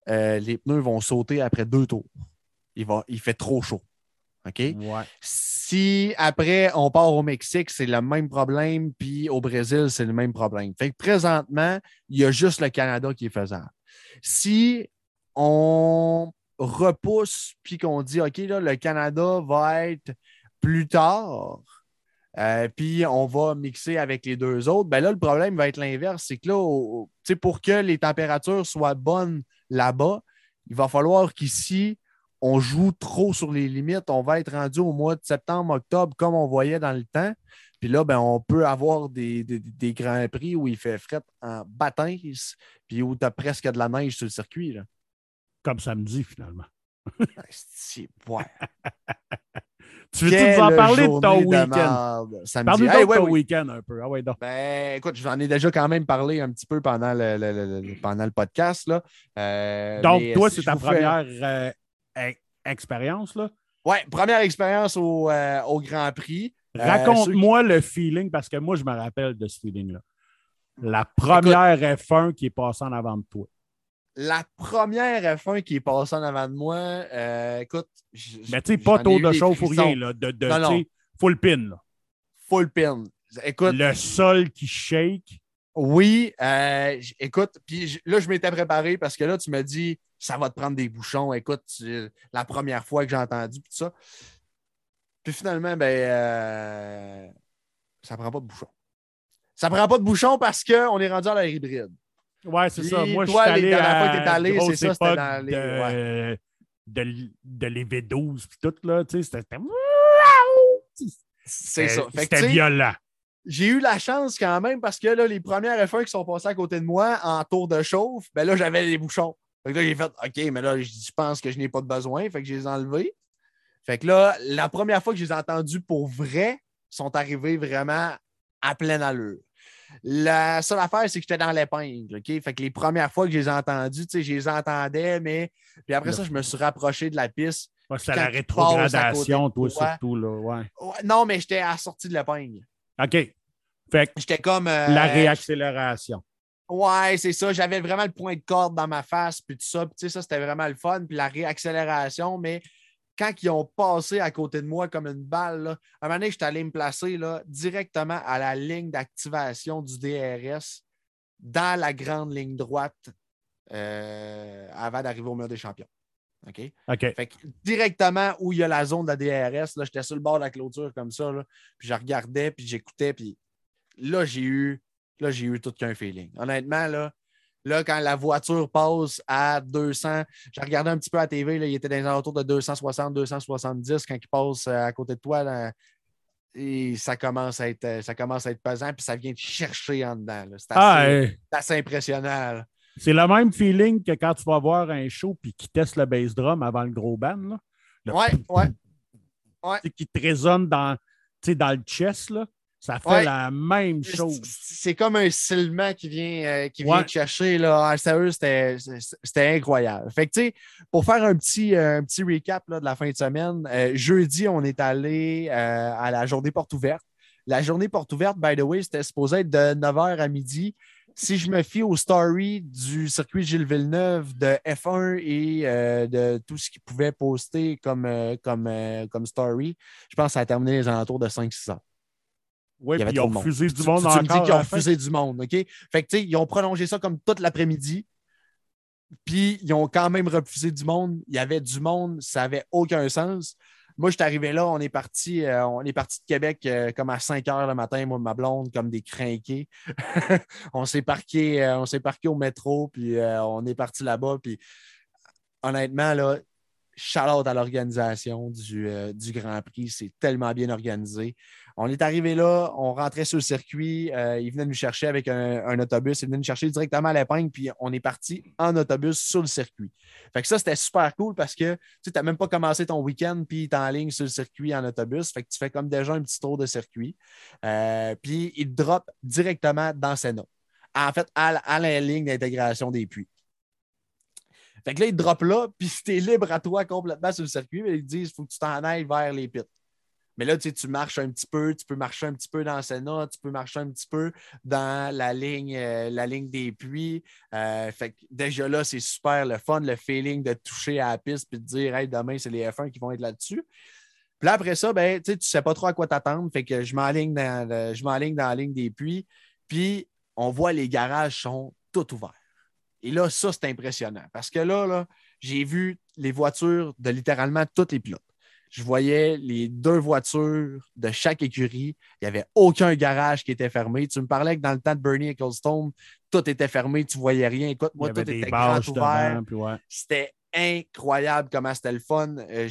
euh, les pneus vont sauter après deux tours. Il, va, il fait trop chaud. OK? Si après, on part au Mexique, c'est le même problème, puis au Brésil, c'est le même problème. Fait que présentement, il y a juste le Canada qui est faisable. Si on repousse, puis qu'on dit, OK, là, le Canada va être plus tard, euh, puis on va mixer avec les deux autres, ben là, le problème va être l'inverse. C'est que là, pour que les températures soient bonnes là-bas, il va falloir qu'ici, on joue trop sur les limites. On va être rendu au mois de septembre, octobre, comme on voyait dans le temps. Puis là, ben, on peut avoir des, des, des grands prix où il fait fret en baptême, puis où tu as presque de la neige sur le circuit. Là. Comme samedi, finalement. C'est ouais. Tu veux-tu Quelle nous en parler de ton week-end? Parle-nous Hey, de ouais, ton oui. week-end un peu. Ah ouais, donc. Ben, écoute, j'en ai déjà quand même parlé un petit peu pendant le, le- le- le- pendant le podcast. Là. Euh, Donc, toi, si c'est ta fais- première euh, expérience, là? Ouais, première expérience au, euh, au Grand Prix. Euh, Raconte-moi le feeling, parce que moi, je me rappelle de ce feeling-là. La première F1 qui est passée en avant de toi. La première F1 qui est passée en avant de moi, euh, écoute. Mais tu sais, pas eu de chauffe ou rien, là. De, de, Non, full pin, là. Full pin. Écoute, Le sol qui shake. oui, euh, écoute, puis là, je m'étais préparé parce que là, tu me dis, ça va te prendre des bouchons. Écoute, tu- la première fois que j'ai entendu, puis tout ça. Puis finalement, ben, euh, ça prend pas de bouchons. Ça prend pas de bouchons parce qu'on est rendu à l'air hybride. Ouais, c'est ça. Moi, je suis allé dernières fois que allé, c'est ça, c'était dans les- de, de, l- de l'EV12 puis tout, là. Tu sais, c'était... C'est ça. Tu C'était violent. j'ai eu la chance quand même parce que là, les premières F1 qui sont passées à côté de moi en tour de chauffe, ben là, j'avais les bouchons. Fait que là, j'ai fait OK, mais là, je pense que je n'ai pas de besoin. Fait que je les ai enlevés. Fait que là, la première fois que je les ai entendus pour vrai, sont arrivés vraiment à pleine allure. La seule affaire, c'est que j'étais dans l'épingle. OK? Fait que les premières fois que je les ai entendus, tu sais, je les entendais, mais. Puis après ça, je me suis rapproché de la piste. Ouais, la rétrogradation, toi, toi. surtout, là. Ouais. Ouais, non, mais j'étais à la sortie de l'épingle. OK. Fait que J'étais comme. euh, la réaccélération. Ouais, c'est ça. J'avais vraiment le point de corde dans ma face, puis tout ça. Puis, tu sais, ça, c'était vraiment le fun. Puis la réaccélération, mais quand ils ont passé à côté de moi comme une balle, là, à un moment donné, j'étais allé me placer là, directement à la ligne d'activation du DRS dans la grande ligne droite euh, avant d'arriver au mur des champions. OK? OK. Fait que directement où il y a la zone de la DRS, là, j'étais sur le bord de la clôture comme ça, là, puis je regardais, puis j'écoutais, puis là, j'ai eu, là, j'ai eu tout qu'un feeling. Honnêtement, là, là, quand la voiture passe à 200, j'ai regardé un petit peu à la TV, là, il était dans les alentours de 260, 270 quand il passe euh, à côté de toi, là, et ça commence à être, euh, ça commence à être pesant, puis ça vient te chercher en dedans. là. C'est assez, Ah, hey, c'est assez impressionnant. là. c'est le même feeling que quand tu vas voir un show puis qu'ils testent le bass drum avant le gros band, là. Le Ouais, ouais. tu sais, qui te résonne dans, dans le chest, là. Ça fait Ouais. la même chose. C'est comme un silement qui vient, euh, qui vient te chercher. Là. Ah, sérieux, c'était incroyable. Fait que, tu sais, pour faire un petit, euh, un petit recap là, de la fin de semaine, euh, jeudi, on est allé à la journée porte ouverte. La journée porte ouverte, by the way, c'était supposé être de 9h à midi. Si je me fie aux stories du circuit Gilles Villeneuve de F1 et de tout ce qu'ils pouvaient poster comme, comme, comme story, je pense que ça a terminé les alentours de 5-6 heures. Oui, il y avait ils ont refusé du monde tu, tu me dis qu'ils ont refusé du monde, OK? Fait que, tu sais, ils ont prolongé ça comme toute l'après-midi. Puis, ils ont quand même refusé du monde. Il y avait du monde, ça n'avait aucun sens. Moi, je suis arrivé là, on est parti, euh, on est parti de Québec euh, comme à 5 heures le matin, moi, ma blonde, comme des crinqués. on s'est parqué, euh, on s'est parqué au métro, puis on est parti là-bas. Puis, honnêtement, là, shout out à l'organisation du, euh, du Grand Prix. C'est tellement bien organisé. On est arrivé là, on rentrait sur le circuit. euh, ils venaient nous chercher avec un, autobus. Ils venaient nous chercher directement à l'épingle, puis on est parti en autobus sur le circuit. Fait que ça, c'était super cool parce que tu n'as même pas commencé ton week-end, puis tu es en ligne sur le circuit en autobus. Fait que tu fais comme déjà un petit tour de circuit. Euh, puis ils droppent directement dans Senna. En fait, à la ligne d'intégration des puits. Fait que là, ils te droppent là, puis tu es libre à toi complètement sur le circuit. mais ils te disent il faut que tu t'en ailles vers les pits. Mais là, tu sais, tu marches un petit peu, tu peux marcher un petit peu dans le Sénat, tu peux marcher un petit peu dans la ligne, euh, la ligne des puits. Euh, fait que déjà là, c'est super le fun, le feeling de toucher à la piste puis de dire Hey, demain, c'est les F1 qui vont être là-dessus. Puis là, après ça, ben, tu tu sais pas trop à quoi t'attendre. Fait que je m'enligne dans, m'enligne dans la ligne des puits. Puis on voit les garages sont tout ouverts. Et là, ça, c'est impressionnant. Parce que là, là j'ai vu les voitures de littéralement tous les pilotes. Je voyais les deux voitures de chaque écurie. Il n'y avait aucun garage qui était fermé. Tu me parlais que dans le temps de Bernie Ecclestone, tout était fermé, tu ne voyais rien. Écoute, moi, tout était grand ouvert. ouais. C'était incroyable comment c'était le fun. Euh,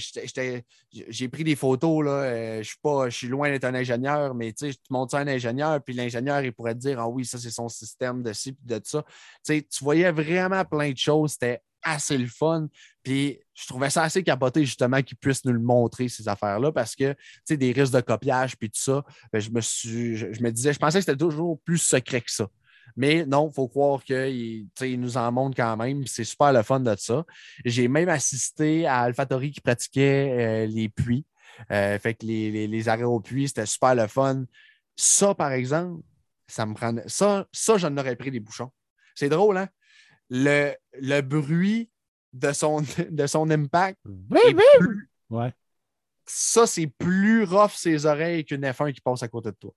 J'ai pris des photos, là. euh, je suis pas, je suis loin d'être un ingénieur, mais tu tu montres ça à un ingénieur, puis l'ingénieur, il pourrait te dire Ah oui, ça, c'est son système de ci, puis de ça. Tu voyais vraiment plein de choses. C'était assez le fun. Puis je trouvais ça assez capoté, justement, qu'ils puissent nous le montrer, ces affaires-là, parce que, tu sais, des risques de copiage, puis tout ça, ben, je me suis, je me disais, je pensais que c'était toujours plus secret que ça. Mais non, il faut croire qu'ils nous en montrent quand même. C'est super le fun de ça. J'ai même assisté à AlphaTauri qui pratiquait euh, les puits. Euh, fait que les, les- les arrêts au puits, c'était super le fun. Ça, par exemple, ça me prend. Ça, ça j'en aurais pris des bouchons. C'est drôle, hein? Le, le bruit de son, de son impact est plus- Ouais. ça, c'est plus rough ses oreilles qu'une F1 qui passe à côté de toi.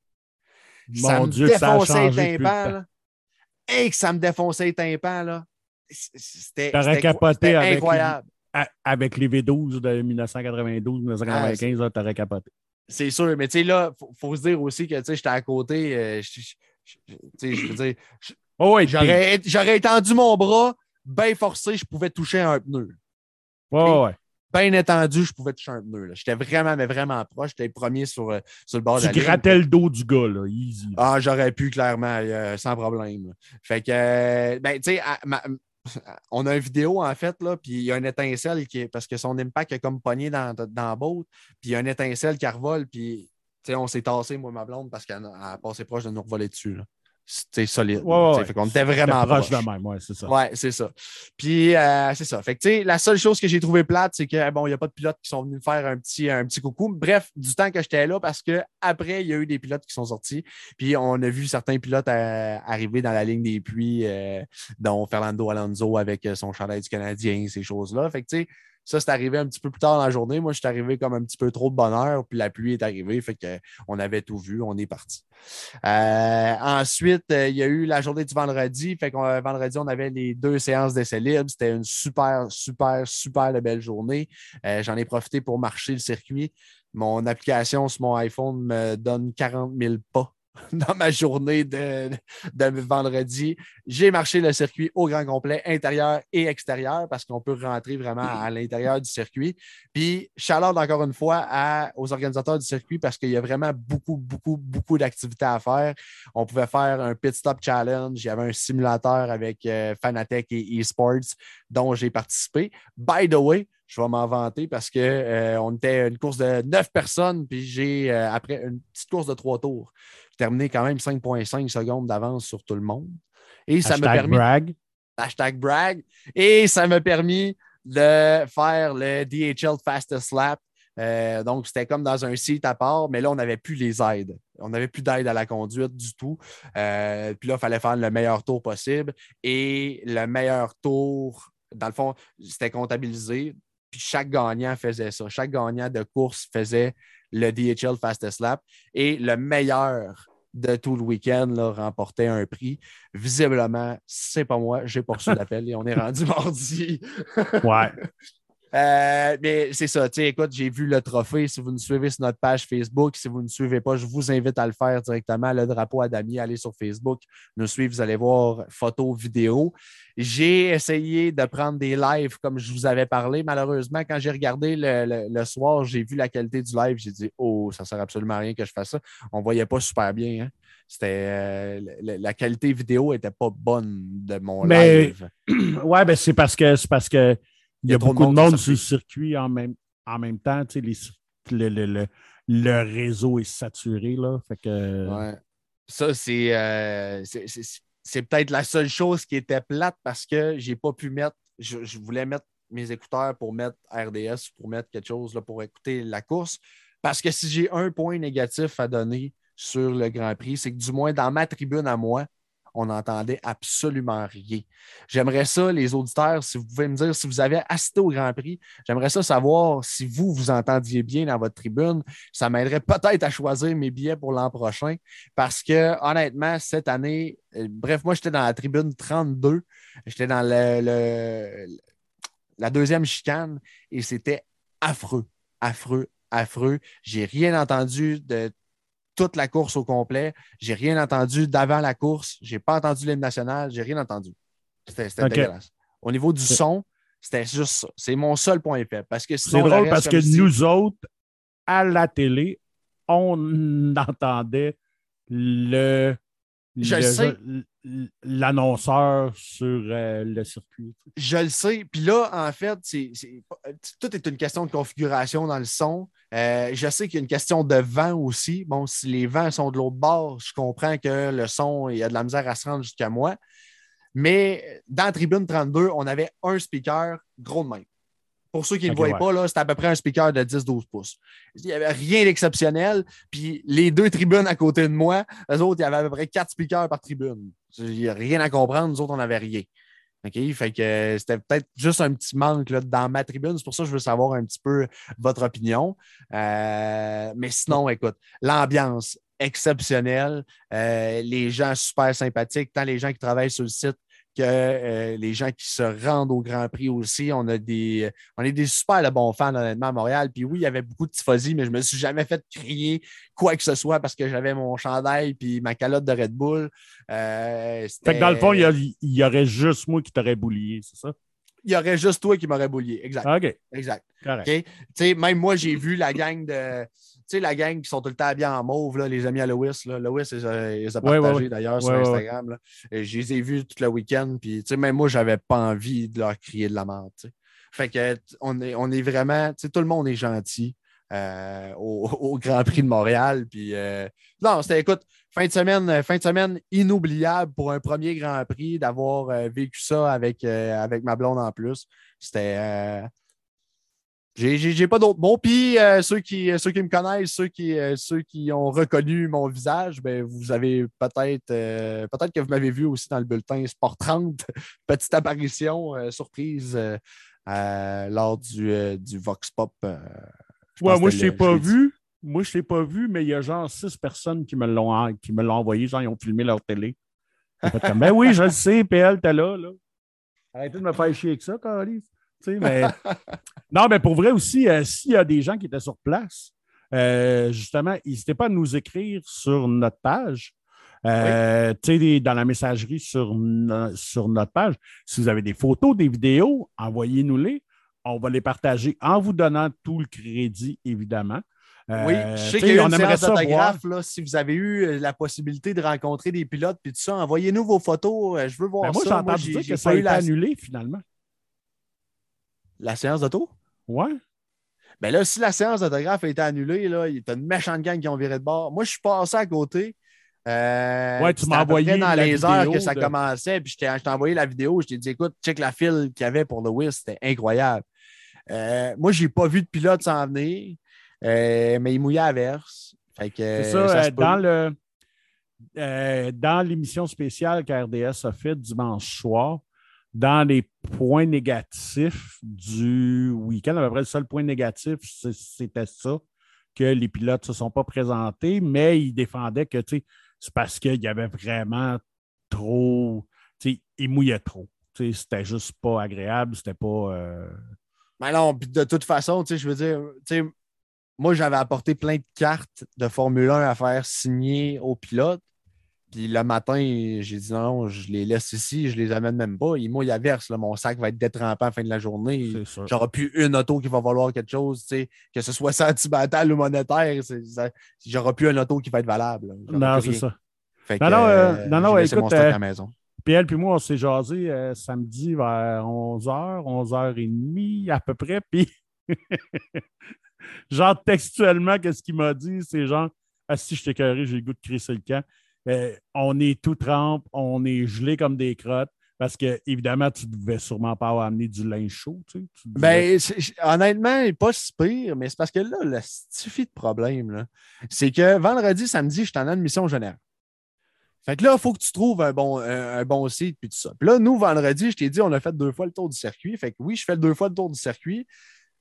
ça Mon me Dieu, que ça a défonçait changé. depuis le tympans, temps. là. Hey, que ça me défonçait les tympans, là. C'était avec incroyable. Avec les V12 de 1992-1995, là, t'aurais capoté. C'est sûr, mais tu sais, là, il faut, faut se dire aussi que tu sais, j'étais à côté. euh, je- je- je- tu sais, je veux dire, Oh, ouais, j'aurais j'aurais étendu mon bras, bien forcé, je pouvais toucher un pneu. Ouais, ouais. Bien étendu, je pouvais toucher un pneu. J'étais vraiment, mais vraiment proche. J'étais le premier sur, euh, sur le bord de Tu la ligne. grattais le dos du gars, là, easy. Ah, j'aurais pu, clairement, euh, sans problème. là. Fait que, euh, ben, tu sais, on a une vidéo, en fait, là, puis il y a une étincelle qui est, parce que son impact est comme pogné dans, dans la boat, puis il y a une étincelle qui revole, puis, tu sais, on s'est tassé, moi, ma blonde, parce qu'elle a passé proche de nous revoler dessus, là. C'était solide. Ouais. Fait qu'on était vraiment proche proche. de même, ouais, c'est ça. Ouais, c'est ça. Puis, euh, c'est ça. Fait que, tu sais, la seule chose que j'ai trouvé plate, c'est que, bon, il n'y a pas de pilotes qui sont venus me faire un petit, un petit coucou. Bref, du temps que j'étais là, parce que après, il y a eu des pilotes qui sont sortis. Puis, on a vu certains pilotes euh, arriver dans la ligne des puits, euh, dont Fernando Alonso avec son chandail du Canadien, ces choses-là. Fait que, tu sais, ça, c'est arrivé un petit peu plus tard dans la journée. Moi, je suis arrivé comme un petit peu trop de bonheur, puis la pluie est arrivée. Fait que, on avait tout vu, on est parti. Euh, ensuite, euh, il y a eu la journée du vendredi. Fait qu'on, euh, vendredi, on avait les deux séances d'essai libre. C'était une super, super, super belle journée. J'en ai profité pour marcher le circuit. Mon application sur mon iPhone me donne 40 000 pas dans ma journée de, vendredi. J'ai marché le circuit au grand complet, intérieur et extérieur, parce qu'on peut rentrer vraiment à l'intérieur du circuit. Puis, chaleur encore une fois aux organisateurs du circuit parce qu'il y a vraiment beaucoup, beaucoup, beaucoup d'activités à faire. On pouvait faire un pit stop challenge. Il y avait un simulateur avec euh, Fanatec et eSports dont j'ai participé. By the way, je vais m'en vanter parce qu'on on était une course de neuf personnes, puis j'ai, euh, après une petite course de trois tours, terminé quand même 5,5 secondes d'avance sur tout le monde. Et ça m'a permis brag. hashtag brag. Et ça m'a permis de faire le DHL Fastest Lap. Euh, donc, c'était comme dans un site à part, mais là, on n'avait plus les aides. On n'avait plus d'aide à la conduite du tout. Euh, puis là, il fallait faire le meilleur tour possible. Et le meilleur tour, dans le fond, c'était comptabilisé. Puis chaque gagnant faisait ça. Chaque gagnant de course faisait le DHL Fastest Lap. Et le meilleur de tout le week-end remportait un prix. Visiblement, c'est pas moi, j'ai pas reçu d'appel et on est rendu mardi. Ouais. Euh, mais c'est ça, tu sais, écoute, j'ai vu le trophée. Si vous nous suivez sur notre page Facebook, si vous ne suivez pas, je vous invite à le faire directement. Le drapeau à Damier, allez sur Facebook, nous suivre, vous allez voir photos, vidéos. J'ai essayé de prendre des lives comme je vous avais parlé. Malheureusement, quand j'ai regardé le, le- le soir, j'ai vu la qualité du live. J'ai dit, oh, ça sert absolument à rien que je fasse ça. On voyait pas super bien. hein. C'était euh, la, la qualité vidéo était pas bonne de mon Mais- live. Ouais, ben c'est parce que c'est parce que il y a, beaucoup de monde sur le circuit en même, en même temps. Les le, le- le- le réseau est saturé. Là, fait que, Ouais. Ça, c'est, euh, c'est peut-être la seule chose qui était plate parce que j'ai pas pu mettre. Je, je voulais mettre mes écouteurs pour mettre RDS, pour mettre quelque chose là, pour écouter la course. Parce que si j'ai un point négatif à donner sur le Grand Prix, c'est que du moins dans ma tribune à moi, on n'entendait absolument rien. J'aimerais ça, les auditeurs, si vous pouvez me dire si vous avez assisté au Grand Prix, j'aimerais ça savoir si vous, vous entendiez bien dans votre tribune. Ça m'aiderait peut-être à choisir mes billets pour l'an prochain parce que, honnêtement, cette année, euh, bref, moi, j'étais dans la tribune 32. J'étais dans la deuxième chicane et c'était affreux, affreux, affreux. J'ai rien entendu de toute la course au complet. J'ai rien entendu d'avant la course. J'ai pas entendu l'hymne national. J'ai rien entendu. C'était dégueulasse. Au niveau du son, C'était juste ça. C'est mon seul point faible. Parce que C'est le drôle parce que si- nous autres, à la télé, on entendait le, Je le- sais. L'annonceur sur euh, le circuit. Je le sais. Puis là, en fait, c'est, tout est une question de configuration dans le son. Euh, je sais qu'il y a une question de vent aussi. Bon, si les vents sont de l'autre bord, je comprends que le son, il y a de la misère à se rendre jusqu'à moi. Mais dans la tribune 32, on avait un speaker gros de même. Pour ceux qui ne le voyaient ouais. pas, là, c'était à peu près un speaker de 10-12 pouces. Il n'y avait rien d'exceptionnel. Puis les deux tribunes à côté de moi, eux autres, il y avait à peu près quatre speakers par tribune. Il n'y a rien à comprendre. Nous autres, on n'avait rien. OK? Fait que euh, c'était peut-être juste un petit manque là, dans ma tribune. C'est pour ça que je veux savoir un petit peu votre opinion. Euh, mais sinon, écoute, l'ambiance exceptionnelle, euh, les gens super sympathiques, tant les gens qui travaillent sur le site que euh, les gens qui se rendent au Grand Prix aussi. On a des, on est des super de bons fans, honnêtement, à Montréal. Puis oui, il y avait beaucoup de tifosi, mais je me suis jamais fait crier quoi que ce soit parce que j'avais mon chandail puis ma calotte de Red Bull. Euh, Fait que dans le fond, il y, y aurait juste moi qui t'aurais boulié, c'est ça? Il y aurait juste toi qui m'aurais boulié. Exact. OK, Exact. correct. OK? Tu sais, même moi, j'ai vu la gang de. Tu sais, la gang qui sont tout le temps habillés en mauve, là, les amis à Lewis. Là. Lewis, ils Ouais, ouais, partagés ouais. d'ailleurs sur Instagram. là. Et je les ai vus tout le week-end. Puis, tu sais, même moi, j'avais pas envie de leur crier de la merde. Fait que, on est, on est vraiment. Tu sais, tout le monde est gentil euh, au, Grand Prix de Montréal. Puis, euh, non, c'était, écoute, fin de semaine, euh, fin de semaine inoubliable pour un premier Grand Prix d'avoir vécu ça avec, avec ma blonde en plus. C'était. j'ai- pas d'autres mots. Puis ceux, qui, ceux qui me connaissent, ceux qui, ceux qui ont reconnu mon visage, ben, vous avez peut-être peut-être que vous m'avez vu aussi dans le bulletin Sport 30, petite apparition surprise lors du, du Vox Pop. Ouais, moi, je t'ai le pas vu. Moi, je t'ai pas vu, mais il y a genre six personnes qui me l'ont qui me l'ont envoyé. Genre, ils ont filmé leur télé. Fait comme, ben oui, je le sais, PL, t'es là, là. Arrêtez de me faire chier avec ça, Carlis. Mais... non, mais pour vrai aussi, euh, s'il y a des gens qui étaient sur place, euh, justement, n'hésitez pas à nous écrire sur notre page. Euh, dans la messagerie sur, no- sur notre page. Si vous avez des photos, des vidéos, envoyez-nous-les. On va les partager en vous donnant tout le crédit, évidemment. Euh, Oui, je sais qu'il y a eu on une aimerait séance d'autographe. Si vous avez eu euh, la possibilité de rencontrer des pilotes puis tout ça, envoyez-nous vos photos. euh, Je veux voir Ben, moi, j'ai ça. entendu j'ai- dire j'ai que ça a été la, annulé, finalement. la séance d'auto? Ouais. Ben là, si la séance d'autographe a été annulée, là, il y a une méchante gang qui ont viré de bord. Moi, je suis passé à côté. Euh, Ouais, tu m'as envoyé dans les heures que ça de- commençait. Puis je t'ai je t'ai envoyé la vidéo. Je t'ai dit, écoute, check la file qu'il y avait pour Lewis. C'était incroyable. Euh, moi, je n'ai pas vu de pilote s'en venir, euh, mais il mouillait à verse. C'est ça, euh, dans le dans l'émission spéciale qu'RDS a faite dimanche soir, dans les points négatifs du week-end, à peu près le seul point négatif, c'était ça, que les pilotes ne se sont pas présentés, mais ils défendaient que c'est parce qu'il y avait vraiment trop, ils mouillaient trop. C'était juste pas agréable, c'était pas. euh, Mais non, puis de toute façon, tu sais, je veux dire, tu sais, moi, j'avais apporté plein de cartes de Formule 1 à faire signer aux pilotes. Puis le matin, j'ai dit non, non, je les laisse ici, je les amène même pas. Ils mouillent à verse, là, mon sac va être détrempant à la fin de la journée. J'aurai plus une auto qui va valoir quelque chose, tu sais, que ce soit sentimental ou monétaire, j'aurai plus une auto qui va être valable. Non, c'est ça. Fait que, Non, non, euh, euh, non, non, écoute, stock euh, à la maison. PL puis moi, on s'est jasé euh, samedi vers 11h, 11h30 à peu près. Puis, genre, textuellement, qu'est-ce qu'il m'a dit? C'est genre, ah, si je t'ai j'ai le goût de crisser le camp. Euh, on est tout trempe, on est gelé comme des crottes. Parce que, évidemment, tu devais sûrement pas avoir amené du linge chaud. Tu sais. Ben, honnêtement, pas si pire, mais c'est parce que là, le suffit de problème, c'est que vendredi, samedi, je suis en admission générale. Fait que là, il faut que tu trouves un bon, un, un bon site puis tout ça. Puis là, nous, vendredi, je t'ai dit, on a fait deux fois le tour du circuit. Fait que oui, je fais deux fois le tour du circuit.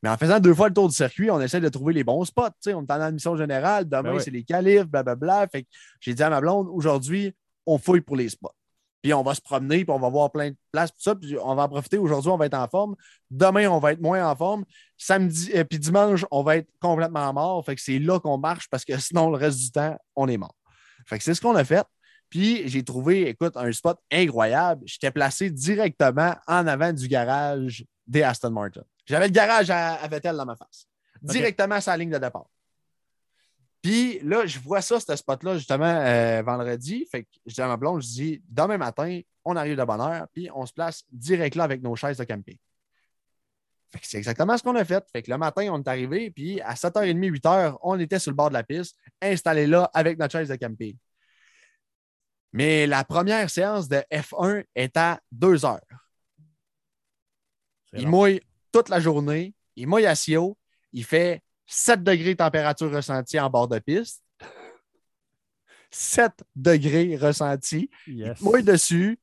Mais en faisant deux fois le tour du circuit, on essaie de trouver les bons spots. Tu sais, on est en admission générale. Demain, Ben ouais. c'est les qualifs, blablabla. Fait que j'ai dit à ma blonde, aujourd'hui, on fouille pour les spots. Puis on va se promener, puis on va voir plein de places, tout ça. Puis on va en profiter. Aujourd'hui, on va être en forme. Demain, on va être moins en forme. Samedi, et puis dimanche, on va être complètement mort. Fait que c'est là qu'on marche parce que sinon, le reste du temps, on est mort. Fait que c'est ce qu'on a fait. Puis j'ai trouvé, écoute, un spot incroyable. J'étais placé directement en avant du garage des Aston Martin. J'avais le garage à, à Vettel dans ma face. Directement sur la ligne de départ. Puis là, je vois ça, ce spot-là, justement, euh, vendredi. Fait que je dis à ma blonde, je dis, demain matin, on arrive de bonne heure, puis on se place direct là avec nos chaises de camping. Fait que c'est exactement ce qu'on a fait. Fait que le matin, on est arrivé, puis à 7h30, 8h, on était sur le bord de la piste, installé là avec notre chaise de camping. Mais la première séance de F1 est à 2 heures. Il long. mouille toute la journée. Il mouille à Sio. Il fait 7 degrés de température ressentie en bord de piste. 7 degrés ressentis. Yes. Mouille dessus.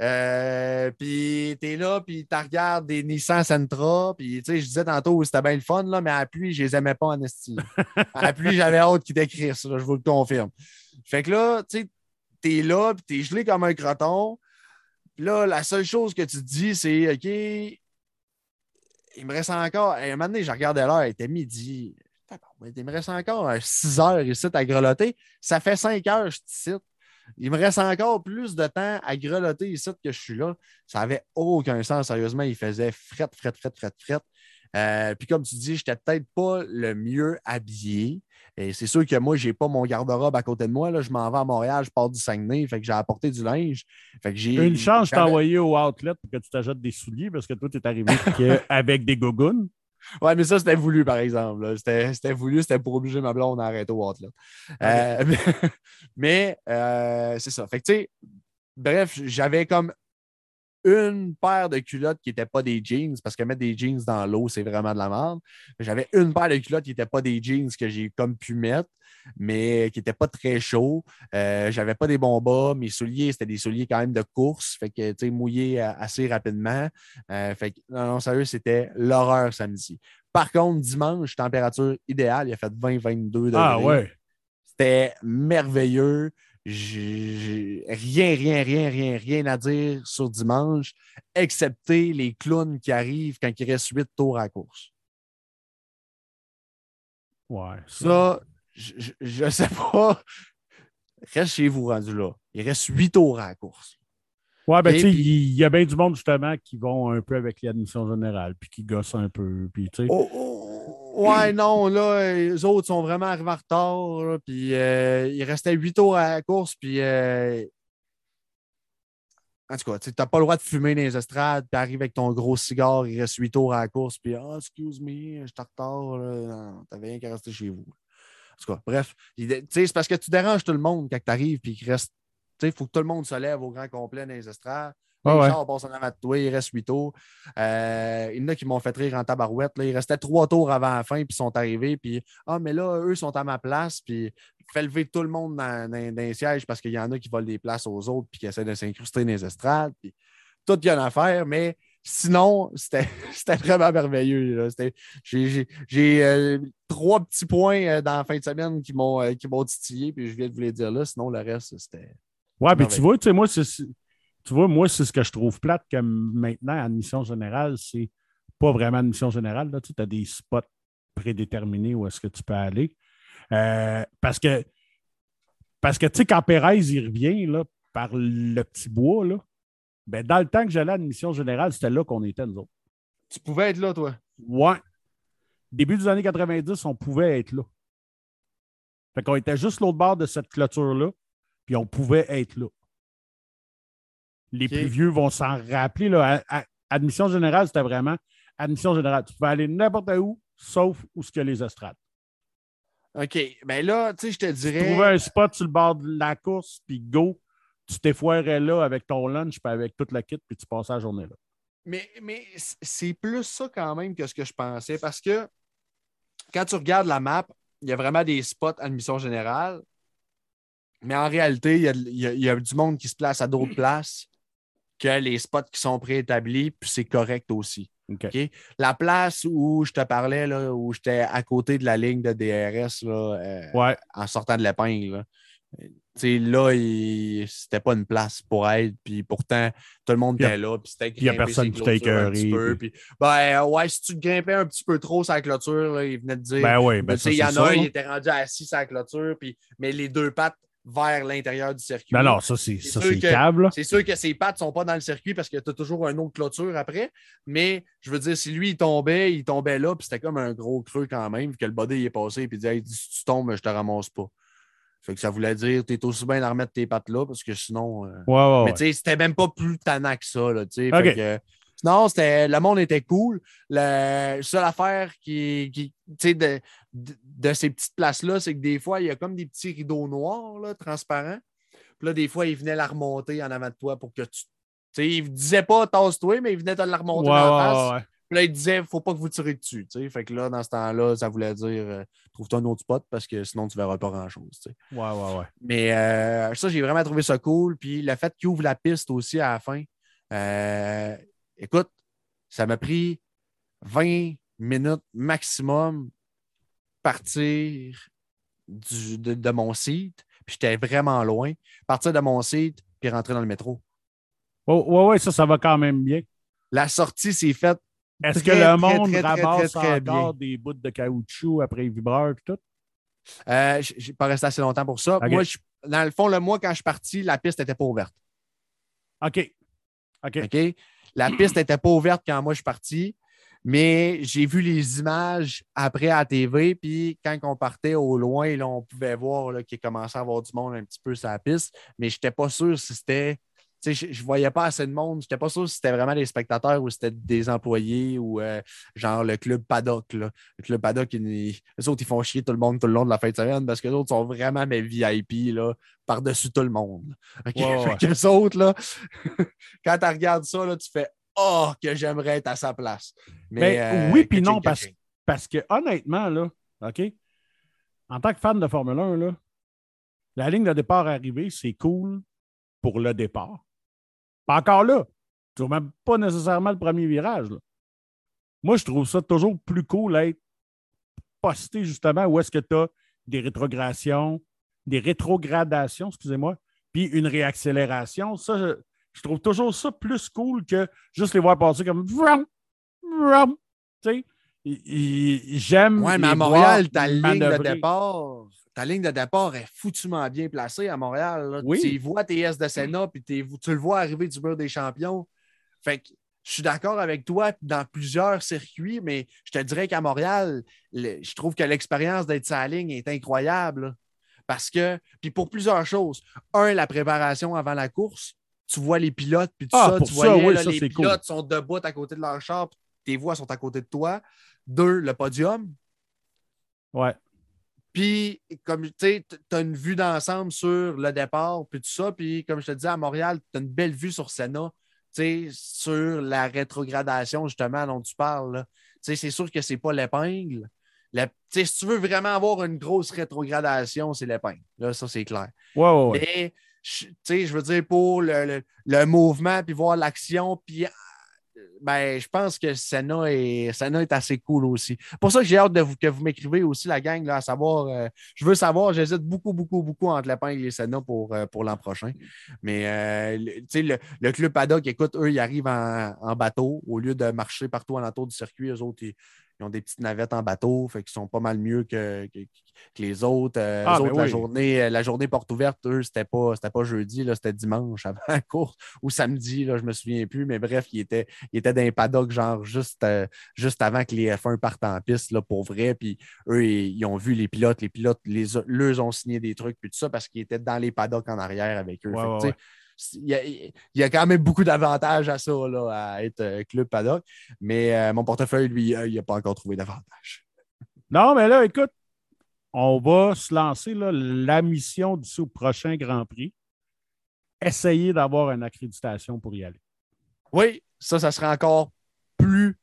Euh, puis t'es là, puis tu regardes des Nissan Sentra, puis tu sais, je disais tantôt, c'était bien le fun, là, mais à la pluie, je les aimais pas en estime. à la pluie, j'avais hâte qu'ils décrivent ça, je vous le confirme. Fait que là, tu sais, t'es là, puis t'es gelé comme un croton. Puis là, la seule chose que tu te dis, c'est OK, il me reste encore. À un moment donné, je regardais l'heure, il était midi. Il me reste encore 6 heures ici à grelotter. Ça fait 5 heures je te cite. Il me reste encore plus de temps à grelotter ici que je suis là. Ça n'avait aucun sens. Sérieusement, il faisait fret, fret, fret, fret, fret. Euh, puis comme tu dis, je n'étais peut-être pas le mieux habillé. Et c'est sûr que moi, je n'ai pas mon garde-robe à côté de moi. Là. Je m'en vais à Montréal, je pars du Saguenay, fait que j'ai apporté du linge. Fait que j'ai, Une chance, je t'ai envoyé au outlet pour que tu t'achètes des souliers parce que toi, tu es arrivé avec des gougounes. Ouais, mais ça, c'était voulu, par exemple. C'était, c'était voulu, c'était pour obliger ma blonde à arrêter au outlet. Euh, mais euh, c'est ça. Fait que, tu sais, bref, j'avais comme une paire de culottes qui n'étaient pas des jeans, parce que mettre des jeans dans l'eau, c'est vraiment de la merde. J'avais une paire de culottes qui n'étaient pas des jeans que j'ai comme pu mettre, mais qui n'étaient pas très chauds. Euh, j'avais pas des bons bas. Mes souliers, c'était des souliers quand même de course, fait que, tu sais, mouillés assez rapidement. Euh, fait que, non, non, sérieux, c'était l'horreur samedi. Par contre, dimanche, température idéale, il a fait 20-22 degrés. Ah ouais. C'était merveilleux. J'ai rien, rien, rien, rien, rien à dire sur dimanche, excepté les clowns qui arrivent quand il reste huit tours à la course. Ouais. Ça, je ne sais pas. Reste chez vous rendu là. Il reste huit tours à la course. Ouais, ben, tu sais, il y, a bien du monde, justement, qui vont un peu avec l'admission générale, puis qui gossent un peu, puis tu sais. Oh, oh, ouais, non, là, les autres sont vraiment arrivés en retard. là, puis euh, il restait huit tours à la course. Puis euh, en tout cas, tu n'as pas le droit de fumer dans les estrades. Puis arrive avec ton gros cigare, il reste huit tours à la course. Puis, ah, excuse me, je suis en retard. t'avais rien qu'à rester chez vous. En tout cas, bref, il- tu c'est parce que tu déranges tout le monde quand tu arrives. Puis qu'il reste. Tu il faut que tout le monde se lève au grand complet dans les estrades. Les ouais. en avant de toi, il reste huit tours. Euh, il y en a qui m'ont fait rire en tabarouette. Là. Il restait trois tours avant la fin, puis ils sont arrivés. Puis, ah, mais là, eux sont à ma place. Puis, fait lever tout le monde dans, dans- dans les sièges parce qu'il y en a qui volent des places aux autres, puis qui essaient de s'incruster dans les estrades. Puis, tout y a une affaire, mais sinon, c'était vraiment merveilleux. J'ai euh, trois petits points euh, dans la fin de semaine qui m'ont euh, qui m'ont titillé, puis je viens de vous les dire là. Sinon, le reste, c'était. Ouais, mais merveilleux. tu vois, tu sais, moi, tu vois, moi, c'est ce que je trouve plate que maintenant, admission générale, c'est pas vraiment admission générale. Là, tu as des spots prédéterminés où est-ce que tu peux aller. Euh, parce que, parce que tu sais, quand Pérez, il revient là, par le petit bois, là, ben, dans le temps que j'allais à admission générale, c'était là qu'on était, nous autres. Tu pouvais être là, toi? Ouais. Début des années 90, on pouvait être là. Fait qu'on était juste l'autre bord de cette clôture-là, puis on pouvait être là. Les plus vieux vont s'en rappeler. Là, À- à- admission générale, c'était vraiment admission générale. Tu pouvais aller n'importe où, sauf où ce que les estrades. OK. Ben là, tu sais, je te Tu dirais. trouvais un spot sur le bord de la course, puis go, tu t'effoirais là avec ton lunch, puis avec toute la kit, puis tu passais la journée là. Mais, mais c'est plus ça quand même que ce que je pensais parce que quand tu regardes la map, il y a vraiment des spots admission générale. Mais en réalité, il y a, il y a- il y a du monde qui se place à d'autres places que les spots qui sont préétablis, puis c'est correct aussi. La place où je te parlais, là, où j'étais à côté de la ligne de DRS là, euh, Ouais. en sortant de l'épingle, là, là, il- c'était pas une place pour être, puis pourtant, tout le monde a- était là, puis c'était y a grimpé personne qui t'a écœuré, puis, ben, ouais, si tu grimpais un petit peu trop la clôture, là, il venait de dire. Ben oui, Ben, il y en a un, il était rendu assis sur la clôture, puis, mais les deux pattes vers l'intérieur du circuit. Ben non, ça, c'est câble. C'est sûr que ses pattes ne sont pas dans le circuit parce que tu as toujours un autre clôture après. Mais je veux dire, si lui, il tombait, il tombait là, puis c'était comme un gros creux quand même, que le body il est passé, puis il dit Hey, si tu tombes, je te ramasse pas. Fait que ça voulait dire tu es aussi bien à remettre tes pattes là parce que sinon. euh, Ouais, ouais, Mais tu sais, c'était même pas plus tannant que ça. Là, tu sais. Ok. Fait que, non, c'était, le monde était cool. La seule affaire qui, qui de, de, de ces petites places-là, c'est que des fois, il y a comme des petits rideaux noirs, là, transparents. Puis là, des fois, il venait la remonter en avant de toi pour que tu. Tu sais, il disait pas tasse-toi, mais il venait te la remonter Ouais, dans ouais, la face. ouais, ouais. Puis là, il disait faut pas que vous tirez dessus. Fait que là, dans ce temps-là, ça voulait dire euh, trouve-toi un autre spot parce que sinon, tu verras pas grand-chose. Ouais, ouais, ouais. Mais euh, ça, j'ai vraiment trouvé ça cool. Puis le fait qu'il ouvre la piste aussi à la fin, euh, écoute, ça m'a pris 20 minutes maximum partir du- de, de mon site. Puis j'étais vraiment loin. Partir de mon site puis rentrer dans le métro. Oh, ouais, ouais, ça, ça va quand même bien. La sortie s'est faite. Est-ce que le monde très, très, ramasse très, très encore bien. des bouts de caoutchouc après les vibreurs et tout? Euh, j- j'ai pas resté assez longtemps pour ça. Moi, je- dans le fond, le mois, quand je suis parti, la piste n'était pas ouverte. OK. OK. OK? La piste n'était pas ouverte quand moi je suis parti, mais j'ai vu les images après à TV. Puis quand on partait au loin, on pouvait voir qu'il commençait à avoir du monde un petit peu sur la piste, mais je n'étais pas sûr si c'était. Je ne voyais pas assez de monde. Je n'étais pas sûr si c'était vraiment des spectateurs ou si c'était des employés ou euh, genre le club paddock. Là. Le club paddock, ils, eux autres, ils font chier tout le monde tout le long de la fin de semaine parce que les autres sont vraiment mes VIP par-dessus tout le monde. OK? Ouais, ouais, Fait que les autres, là, quand tu regardes ça, là, tu fais Oh, que j'aimerais être à sa place. Mais, Ben, euh, oui, puis non, parce, parce que honnêtement, là, OK, en tant que fan de Formule 1, là, la ligne de départ arrivée, c'est cool pour le départ. Pas encore là. Tu vois même pas nécessairement le premier virage. là. Moi, je trouve ça toujours plus cool d'être posté justement où est-ce que tu as des rétrogradations, des rétrogradations, excusez-moi, puis une réaccélération. Ça, je, je trouve toujours ça plus cool que juste les voir passer comme vroom, vroom. Tu sais, j'aime. Ouais, mais à Montréal, ta ligne de départ. Ta ligne de départ est foutument bien placée à Montréal. là. Oui. Tu vois tes S de Sénat, puis t'es- tu le vois arriver du mur des champions. Fait que je suis d'accord avec toi dans plusieurs circuits, mais je te dirais qu'à Montréal, le- je trouve que l'expérience d'être la ligne est incroyable. là. Parce que, puis pour plusieurs choses. Un, la préparation avant la course. Tu vois les pilotes, puis tout Ah, ça, tu oui, ça, les cool. pilotes sont debout à côté de leur char, puis tes voix sont à côté de toi. Deux, le podium. Ouais. Puis, comme tu sais, tu as une vue d'ensemble sur le départ, puis tout ça. Puis, comme je te disais, à Montréal, tu as une belle vue sur Senna, tu sais, sur la rétrogradation, justement, dont tu parles. Tu sais, c'est sûr que c'est pas l'épingle. La- tu sais, si tu veux vraiment avoir une grosse rétrogradation, c'est l'épingle. Là, ça, c'est clair. Ouais, ouais, ouais. Mais, je- tu sais, je veux dire, pour le, le- le mouvement, puis voir l'action, puis ben, je pense que Senna est, Senna est assez cool aussi. Pour ça que j'ai hâte de que vous m'écrivez aussi, la gang, là, à savoir, euh, je veux savoir, j'hésite beaucoup, beaucoup, beaucoup entre l'épingle et Senna pour, euh, pour l'an prochain. Mais, euh, le- le, le club paddock, écoute, eux, ils arrivent en, en bateau au lieu de marcher partout alentour du circuit. Eux autres, ils, ils ont des petites navettes en bateau, fait qu'ils sont pas mal mieux que, que- que les autres. Euh, Ah, eux ben la, oui. journée, euh, la journée porte ouverte, eux, c'était pas, pas jeudi, c'était dimanche avant la course ou samedi, là, je me souviens plus, mais bref, il était, il était dans un paddock, genre juste, euh, juste avant que les F1 partent en piste là, pour vrai. Puis eux, ils, ils ont vu les pilotes, les pilotes, les, leurs ont signé des trucs, puis tout ça, parce qu'ils étaient dans les paddocks en arrière avec eux. Ouais, Fait ouais, Il y, a, il y a quand même beaucoup d'avantages à ça, là, à être euh, club paddock. Mais euh, mon portefeuille, lui, euh, il n'a pas encore trouvé d'avantage. Non, mais là, écoute, on va se lancer là, la mission du prochain Grand Prix. Essayer d'avoir une accréditation pour y aller. Oui, ça, ça serait encore plus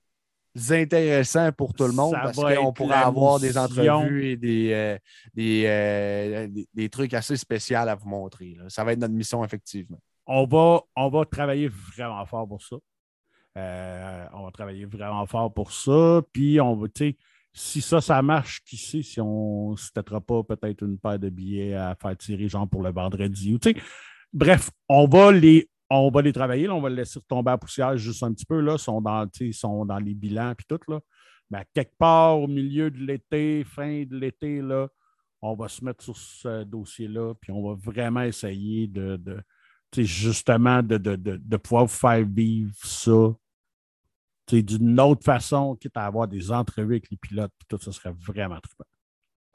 intéressant pour tout le monde Ça parce qu'on la avoir des entrevues et des, euh, des, euh, des, des trucs assez spéciaux à vous montrer. là. Ça va être notre mission, effectivement. On va, on va travailler vraiment fort pour ça. Euh, on va travailler vraiment fort pour ça. Puis, on va, si ça, ça marche, qui sait si on ne se pas peut-être une paire de billets à faire tirer, genre pour le vendredi. Ou, bref, on va les. On va les travailler, on va les laisser tomber à poussière juste un petit peu. Là, sont, dans, sont dans les bilans puis tout. Là. Mais quelque part au milieu de l'été, fin de l'été, on va se mettre sur ce dossier-là, puis on va vraiment essayer de, de justement, de, pouvoir faire vivre ça d'une autre façon, quitte à avoir des entrevues avec les pilotes, puis tout ça serait vraiment trippant.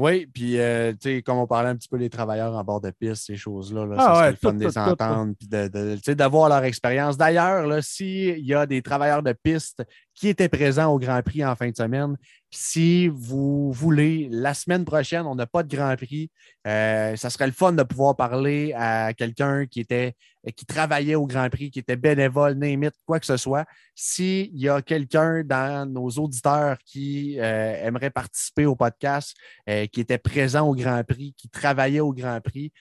Oui, puis euh, comme on parlait un petit peu des travailleurs en bord de piste, ces choses-là, là, ah ça serait le fun de les entendre, puis d'avoir leur expérience. D'ailleurs, s'il y a des travailleurs de piste qui étaient présents au Grand Prix en fin de semaine, si vous voulez, la semaine prochaine, on n'a pas de Grand Prix. Euh, ça serait le fun de pouvoir parler à quelqu'un qui était qui travaillait au Grand Prix, qui était bénévole, n'imite, quoi que ce soit. S'il y a quelqu'un dans nos auditeurs qui euh, aimerait participer au podcast, euh, qui était présent au Grand Prix, qui travaillait au Grand Prix,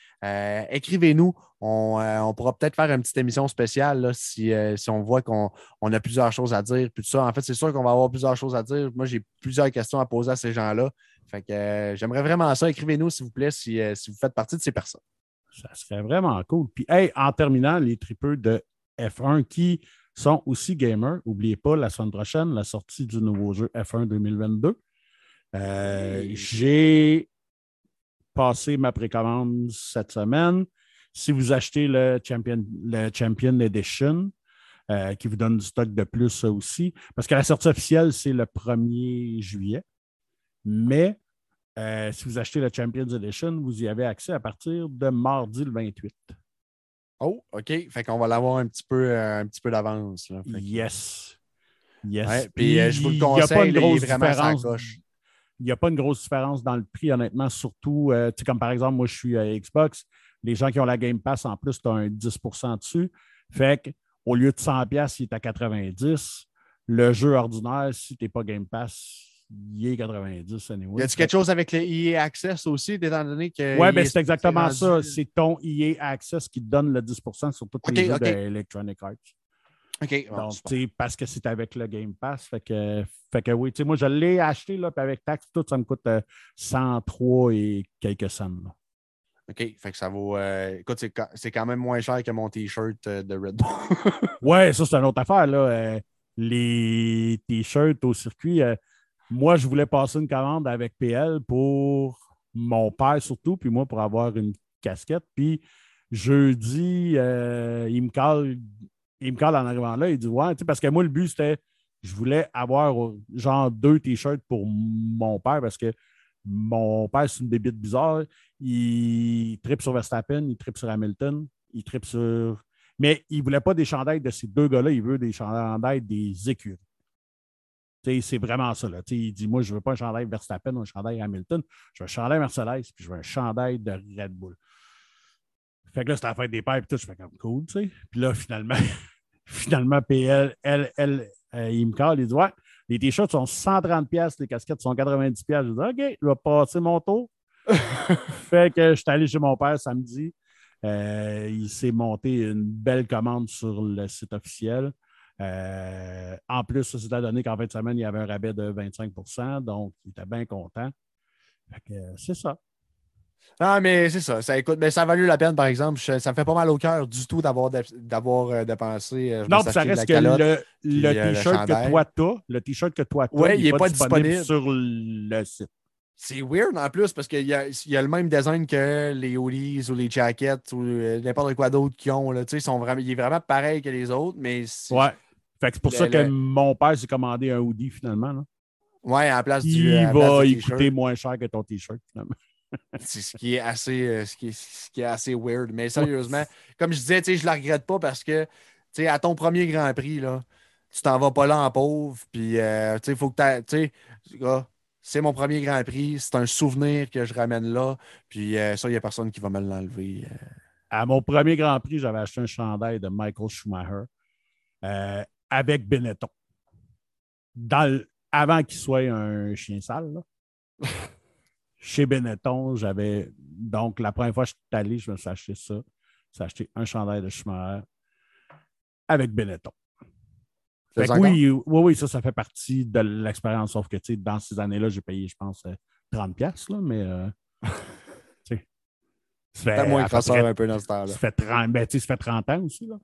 écrivez-nous. On, pourra peut-être faire une petite émission spéciale si, on voit qu'on a plusieurs choses à dire. Puis ça. En fait, c'est sûr qu'on va avoir plusieurs choses à dire. Moi, j'ai plusieurs questions à poser à ces gens-là. Fait que euh, j'aimerais vraiment ça. Écrivez-nous, s'il vous plaît, euh, si, vous faites partie de ces personnes. Ça serait vraiment cool. Puis, hey, en terminant, les tripeux de F1 qui sont aussi gamers, n'oubliez pas la semaine prochaine, la sortie du nouveau jeu F1 2022. Euh, j'ai passé ma précommande cette semaine. Si vous achetez le Champion, le Champion Edition, euh, qui vous donne du stock de plus aussi. Parce que la sortie officielle, c'est le 1er juillet. Mais euh, si vous achetez la Champions Edition, vous y avez accès à partir de mardi le 28. Oh, OK. Fait qu'on va l'avoir un petit peu, euh, un petit peu d'avance. Yes. Yes. puis je vous le conseille, il n'y a pas une grosse différence. Il n'y a pas une grosse différence dans le prix, honnêtement, surtout, comme par exemple, moi, je suis à Xbox. Les gens qui ont la Game Pass, en plus, tu as un 10% dessus. Fait que au lieu de 100 il est à 90. Le jeu ordinaire, si tu n'es pas Game Pass, il est 90 anyway. Y a-t-il quelque chose avec le EA Access aussi, étant donné que. Oui, ben c'est exactement ça. C'est ton EA Access qui te donne le 10% sur tous les jeux d'Electronic Arts. OK. Donc, parce que c'est avec le Game Pass. Fait que, fait que oui, moi, je l'ai acheté, là, puis avec taxe, tout, ça me coûte 103 euh, et quelques cents. OK. Fait que ça vaut. Euh, écoute, c'est quand même moins cher que mon T-shirt euh, de Red Bull. ouais, ça, c'est une autre affaire. Là. Euh, les T-shirts au circuit, moi, je voulais passer une commande avec PL pour mon père surtout, puis moi pour avoir une casquette. Puis jeudi, il me cale. Il me cale en arrivant là, il dit Ouais, parce que moi, le but, c'était je voulais avoir genre deux t-shirts pour mon père parce que mon père, c'est une débite bizarre. Il tripe sur Verstappen, il tripe sur Hamilton, il tripe sur. Mais il ne voulait pas des chandails de ces deux gars-là, il veut des chandails des écuries. C'est vraiment ça. Là. Il dit Moi, je ne veux pas un chandail Verstappen ou un chandail Hamilton. Je veux un chandail Mercedes, puis je veux un chandail de Red Bull. Fait que là, c'était la fête des pères, puis tout. Je fais comme cool, tu sais. Puis là, finalement, finalement, PL, elle, elle, euh, il me cale, il dit Ouais, les t-shirts sont 130 pièces, les casquettes sont 90 pièces. Je dis OK, je vais passer mon tour. fait que je suis allé chez mon père samedi. Euh, il s'est monté une belle commande sur le site officiel. Euh, en plus, ça s'est donné qu'en fin de semaine, il y avait un rabais de 25% donc il était bien content. Que c'est ça. Ah, mais c'est ça. Ça, écoute, mais ça a valu la peine, par exemple. ça me fait pas mal au cœur du tout d'avoir, d'avoir euh, dépensé. Euh, non, ça reste que le, le euh, t-shirt que toi tu as, le t-shirt que toi tu as, il n'est pas, disponible, sur le site. C'est weird en plus parce qu'il y a, y a le même design que les hoodies ou les jackets ou n'importe quoi d'autre qu'ils ont. Là. Sont vraiment, il est vraiment pareil que les autres, mais. Ouais. Fait que c'est pour ça que mon père s'est commandé un hoodie finalement. Là. Ouais, en place du. Il va y coûter moins cher que ton t-shirt finalement c'est ce qui est assez euh, ce qui est, ce qui est assez weird. Mais sérieusement, comme je disais, je ne la regrette pas parce que à ton premier Grand Prix, là, tu t'en vas pas là en pauvre. Puis euh, il faut que tu c'est mon premier Grand Prix, c'est un souvenir que je ramène là. Puis euh, ça, il n'y a personne qui va me l'enlever. À mon premier Grand Prix, j'avais acheté un chandail de Michael Schumacher avec Benetton. Dans avant qu'il soit un chien sale. Là. chez Benetton, j'avais. Donc, la première fois que je suis allé, je me suis acheté ça. J'ai acheté un chandail de chemin avec Benetton. Oui, oui, oui, ça, ça fait partie de l'expérience. Sauf que, tu sais, dans ces années-là, j'ai payé, je pense, 30$, là, mais. Euh, tu sais. Ça fait moins près, un peu dans ce temps-là. Ça fait 30, ben, ça fait 30 ans aussi, là.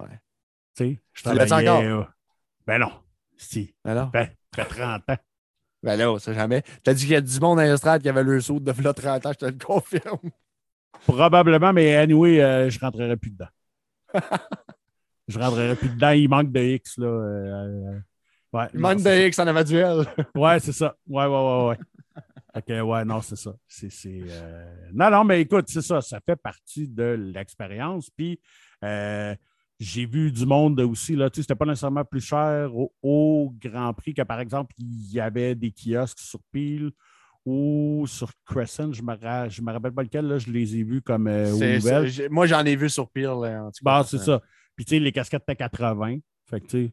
Ouais. Tu sais, je travaillais. encore? Euh, ben non. Si. Ben non. Ça fait, 30 ans. Ben là, on sait jamais. T'as dit qu'il y a du monde à l'estrade qui avait le saut de v'là 30 ans, je te le confirme. Probablement, mais anyway, euh, je rentrerai plus dedans. je rentrerai plus dedans. Il manque de X. Là. euh, euh, ouais, Il manque de X en avant-duel. ça. Ouais, c'est ça. Ouais, ouais, ouais, ouais. Que, ouais, non, c'est ça. C'est, c'est, euh, Non, non, mais écoute, c'est ça. Ça fait partie de l'expérience. Puis, euh, j'ai vu du monde aussi. Là, tu sais, c'était pas nécessairement plus cher au, au Grand Prix que, par exemple, il y avait des kiosques sur Peel ou sur Crescent. Je ne me, ra- me rappelle pas lequel. Là, je les ai vus comme euh, aux C'est- nouvelles. c'est- j'ai- Moi, j'en ai vu sur Peel. là, en tout cas. Bah, c'est ça. Puis, tu sais, les casquettes étaient 80. Fait que, tu sais,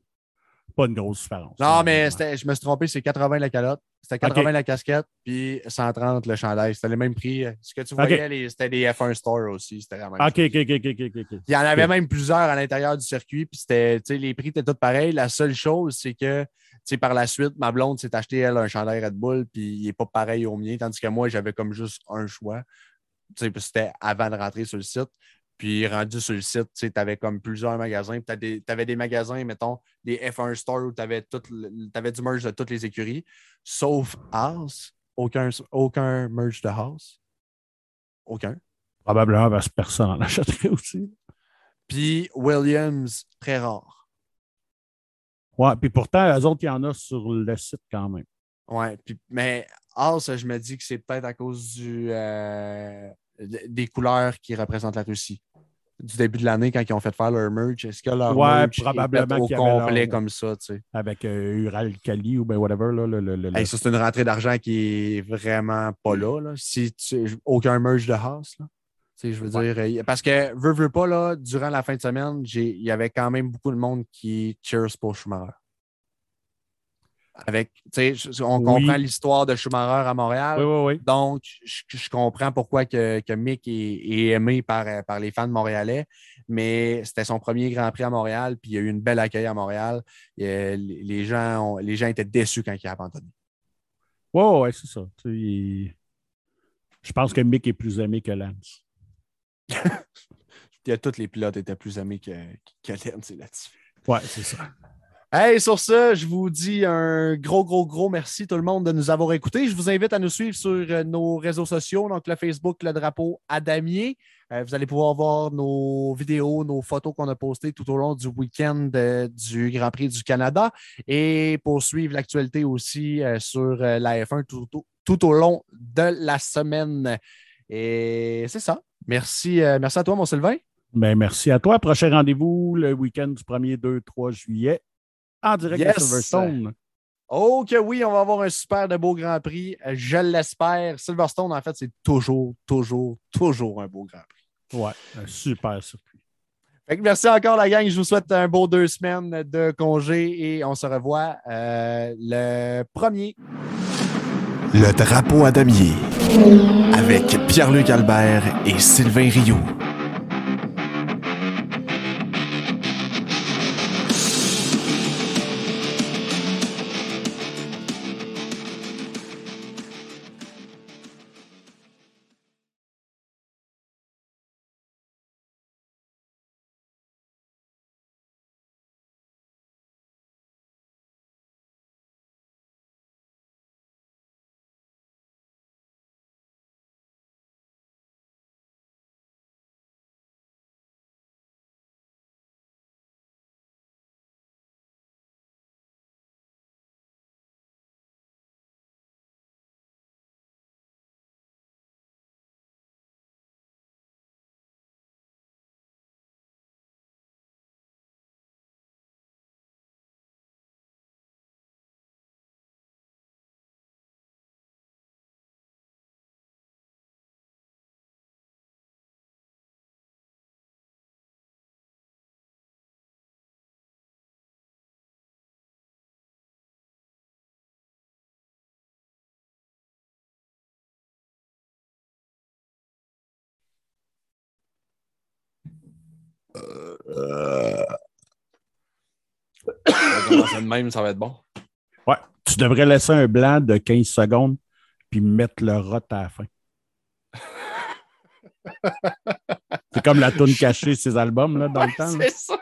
pas une grosse différence. Non, mais je me suis trompé, c'est 80 la calotte. C'était 80 la casquette, puis 130 le chandail. C'était le même prix. Ce que tu voyais, c'était des F1 Store aussi. C'était la même OK, chose. OK, OK, OK, OK, OK. Il y en avait même plusieurs à l'intérieur du circuit, puis c'était, tu sais, les prix étaient tous pareils. La seule chose, c'est que, tu sais, par la suite, ma blonde s'est acheté, elle, un chandail Red Bull, puis il n'est pas pareil au mien, tandis que moi, j'avais comme juste un choix. Tu sais, puis c'était avant de rentrer sur le site. Puis rendu sur le site, tu avais comme plusieurs magasins. Tu avais des magasins, mettons, des F1 Store où tu avais, du merch de toutes les écuries, sauf House. Aucun, aucun merch de House. Aucun. Probablement parce que personne en achèterait aussi. Puis Williams, très rare. Ouais, puis pourtant, eux autres, il y en a sur le site quand même. Ouais, puis, mais House, je me dis que c'est peut-être à cause du, euh, des couleurs qui représentent la Russie. Du début de l'année, quand ils ont fait faire leur merch, est-ce que leur Ouais, merch probablement est au complet leur- comme ça, tu sais? Avec euh, Uralkali ou ben whatever. Là, le, le, le- Hey, ça, c'est une rentrée d'argent qui est vraiment pas là. là. Si tu, aucun merge de House. Là. Tu sais, je veux Ouais. dire, euh, parce que, veux, veux pas, là, durant la fin de semaine, il y avait quand même beaucoup de monde qui cheers pour Schumacher. Avec, on Oui. comprend l'histoire de Schumacher à Montréal. Oui, oui, oui. Donc, je, je comprends pourquoi que, que Mick est, est aimé par, par les fans montréalais, mais c'était son premier Grand Prix à Montréal, puis il y a eu une belle accueil à Montréal. Et, euh, les, gens ont- les gens étaient déçus quand il a abandonné. Oui, oui, ouais, c'est ça. Il- Je pense que Mick est plus aimé que Lance. Il y a tous les pilotes étaient plus aimés que, que Lance, là-dessus. Ouais, c'est ça. Hey, sur ça, je vous dis un gros, gros, gros merci tout le monde de nous avoir écoutés. Je vous invite à nous suivre sur euh, nos réseaux sociaux, donc le Facebook, le drapeau à damier. Euh, vous allez pouvoir voir nos vidéos, nos photos qu'on a postées tout au long du week-end euh, du Grand Prix du Canada et pour suivre l'actualité aussi sur la F1 tout, au long de la semaine. Et c'est ça. Merci, merci à toi, mon Sylvain. Ben, merci à toi. Prochain rendez-vous le week-end du 1er, 2, 3 juillet en direct Yes. de Silverstone. Oh que oui, on va avoir un super de beau Grand Prix. Je l'espère. Silverstone, en fait, c'est toujours, toujours, toujours un beau Grand Prix. Ouais, un super. Fait que merci encore, la gang. Je vous souhaite un beau deux semaines de congé et on se revoit euh, le premier. Le drapeau à damier avec Pierre-Luc Albert et Sylvain Rioux. Commencer de même, ça va être bon. Ouais, tu devrais laisser un blanc de 15 secondes puis mettre le rot à la fin. C'est comme la toune cachée de ces albums là, dans le temps. C'est ça.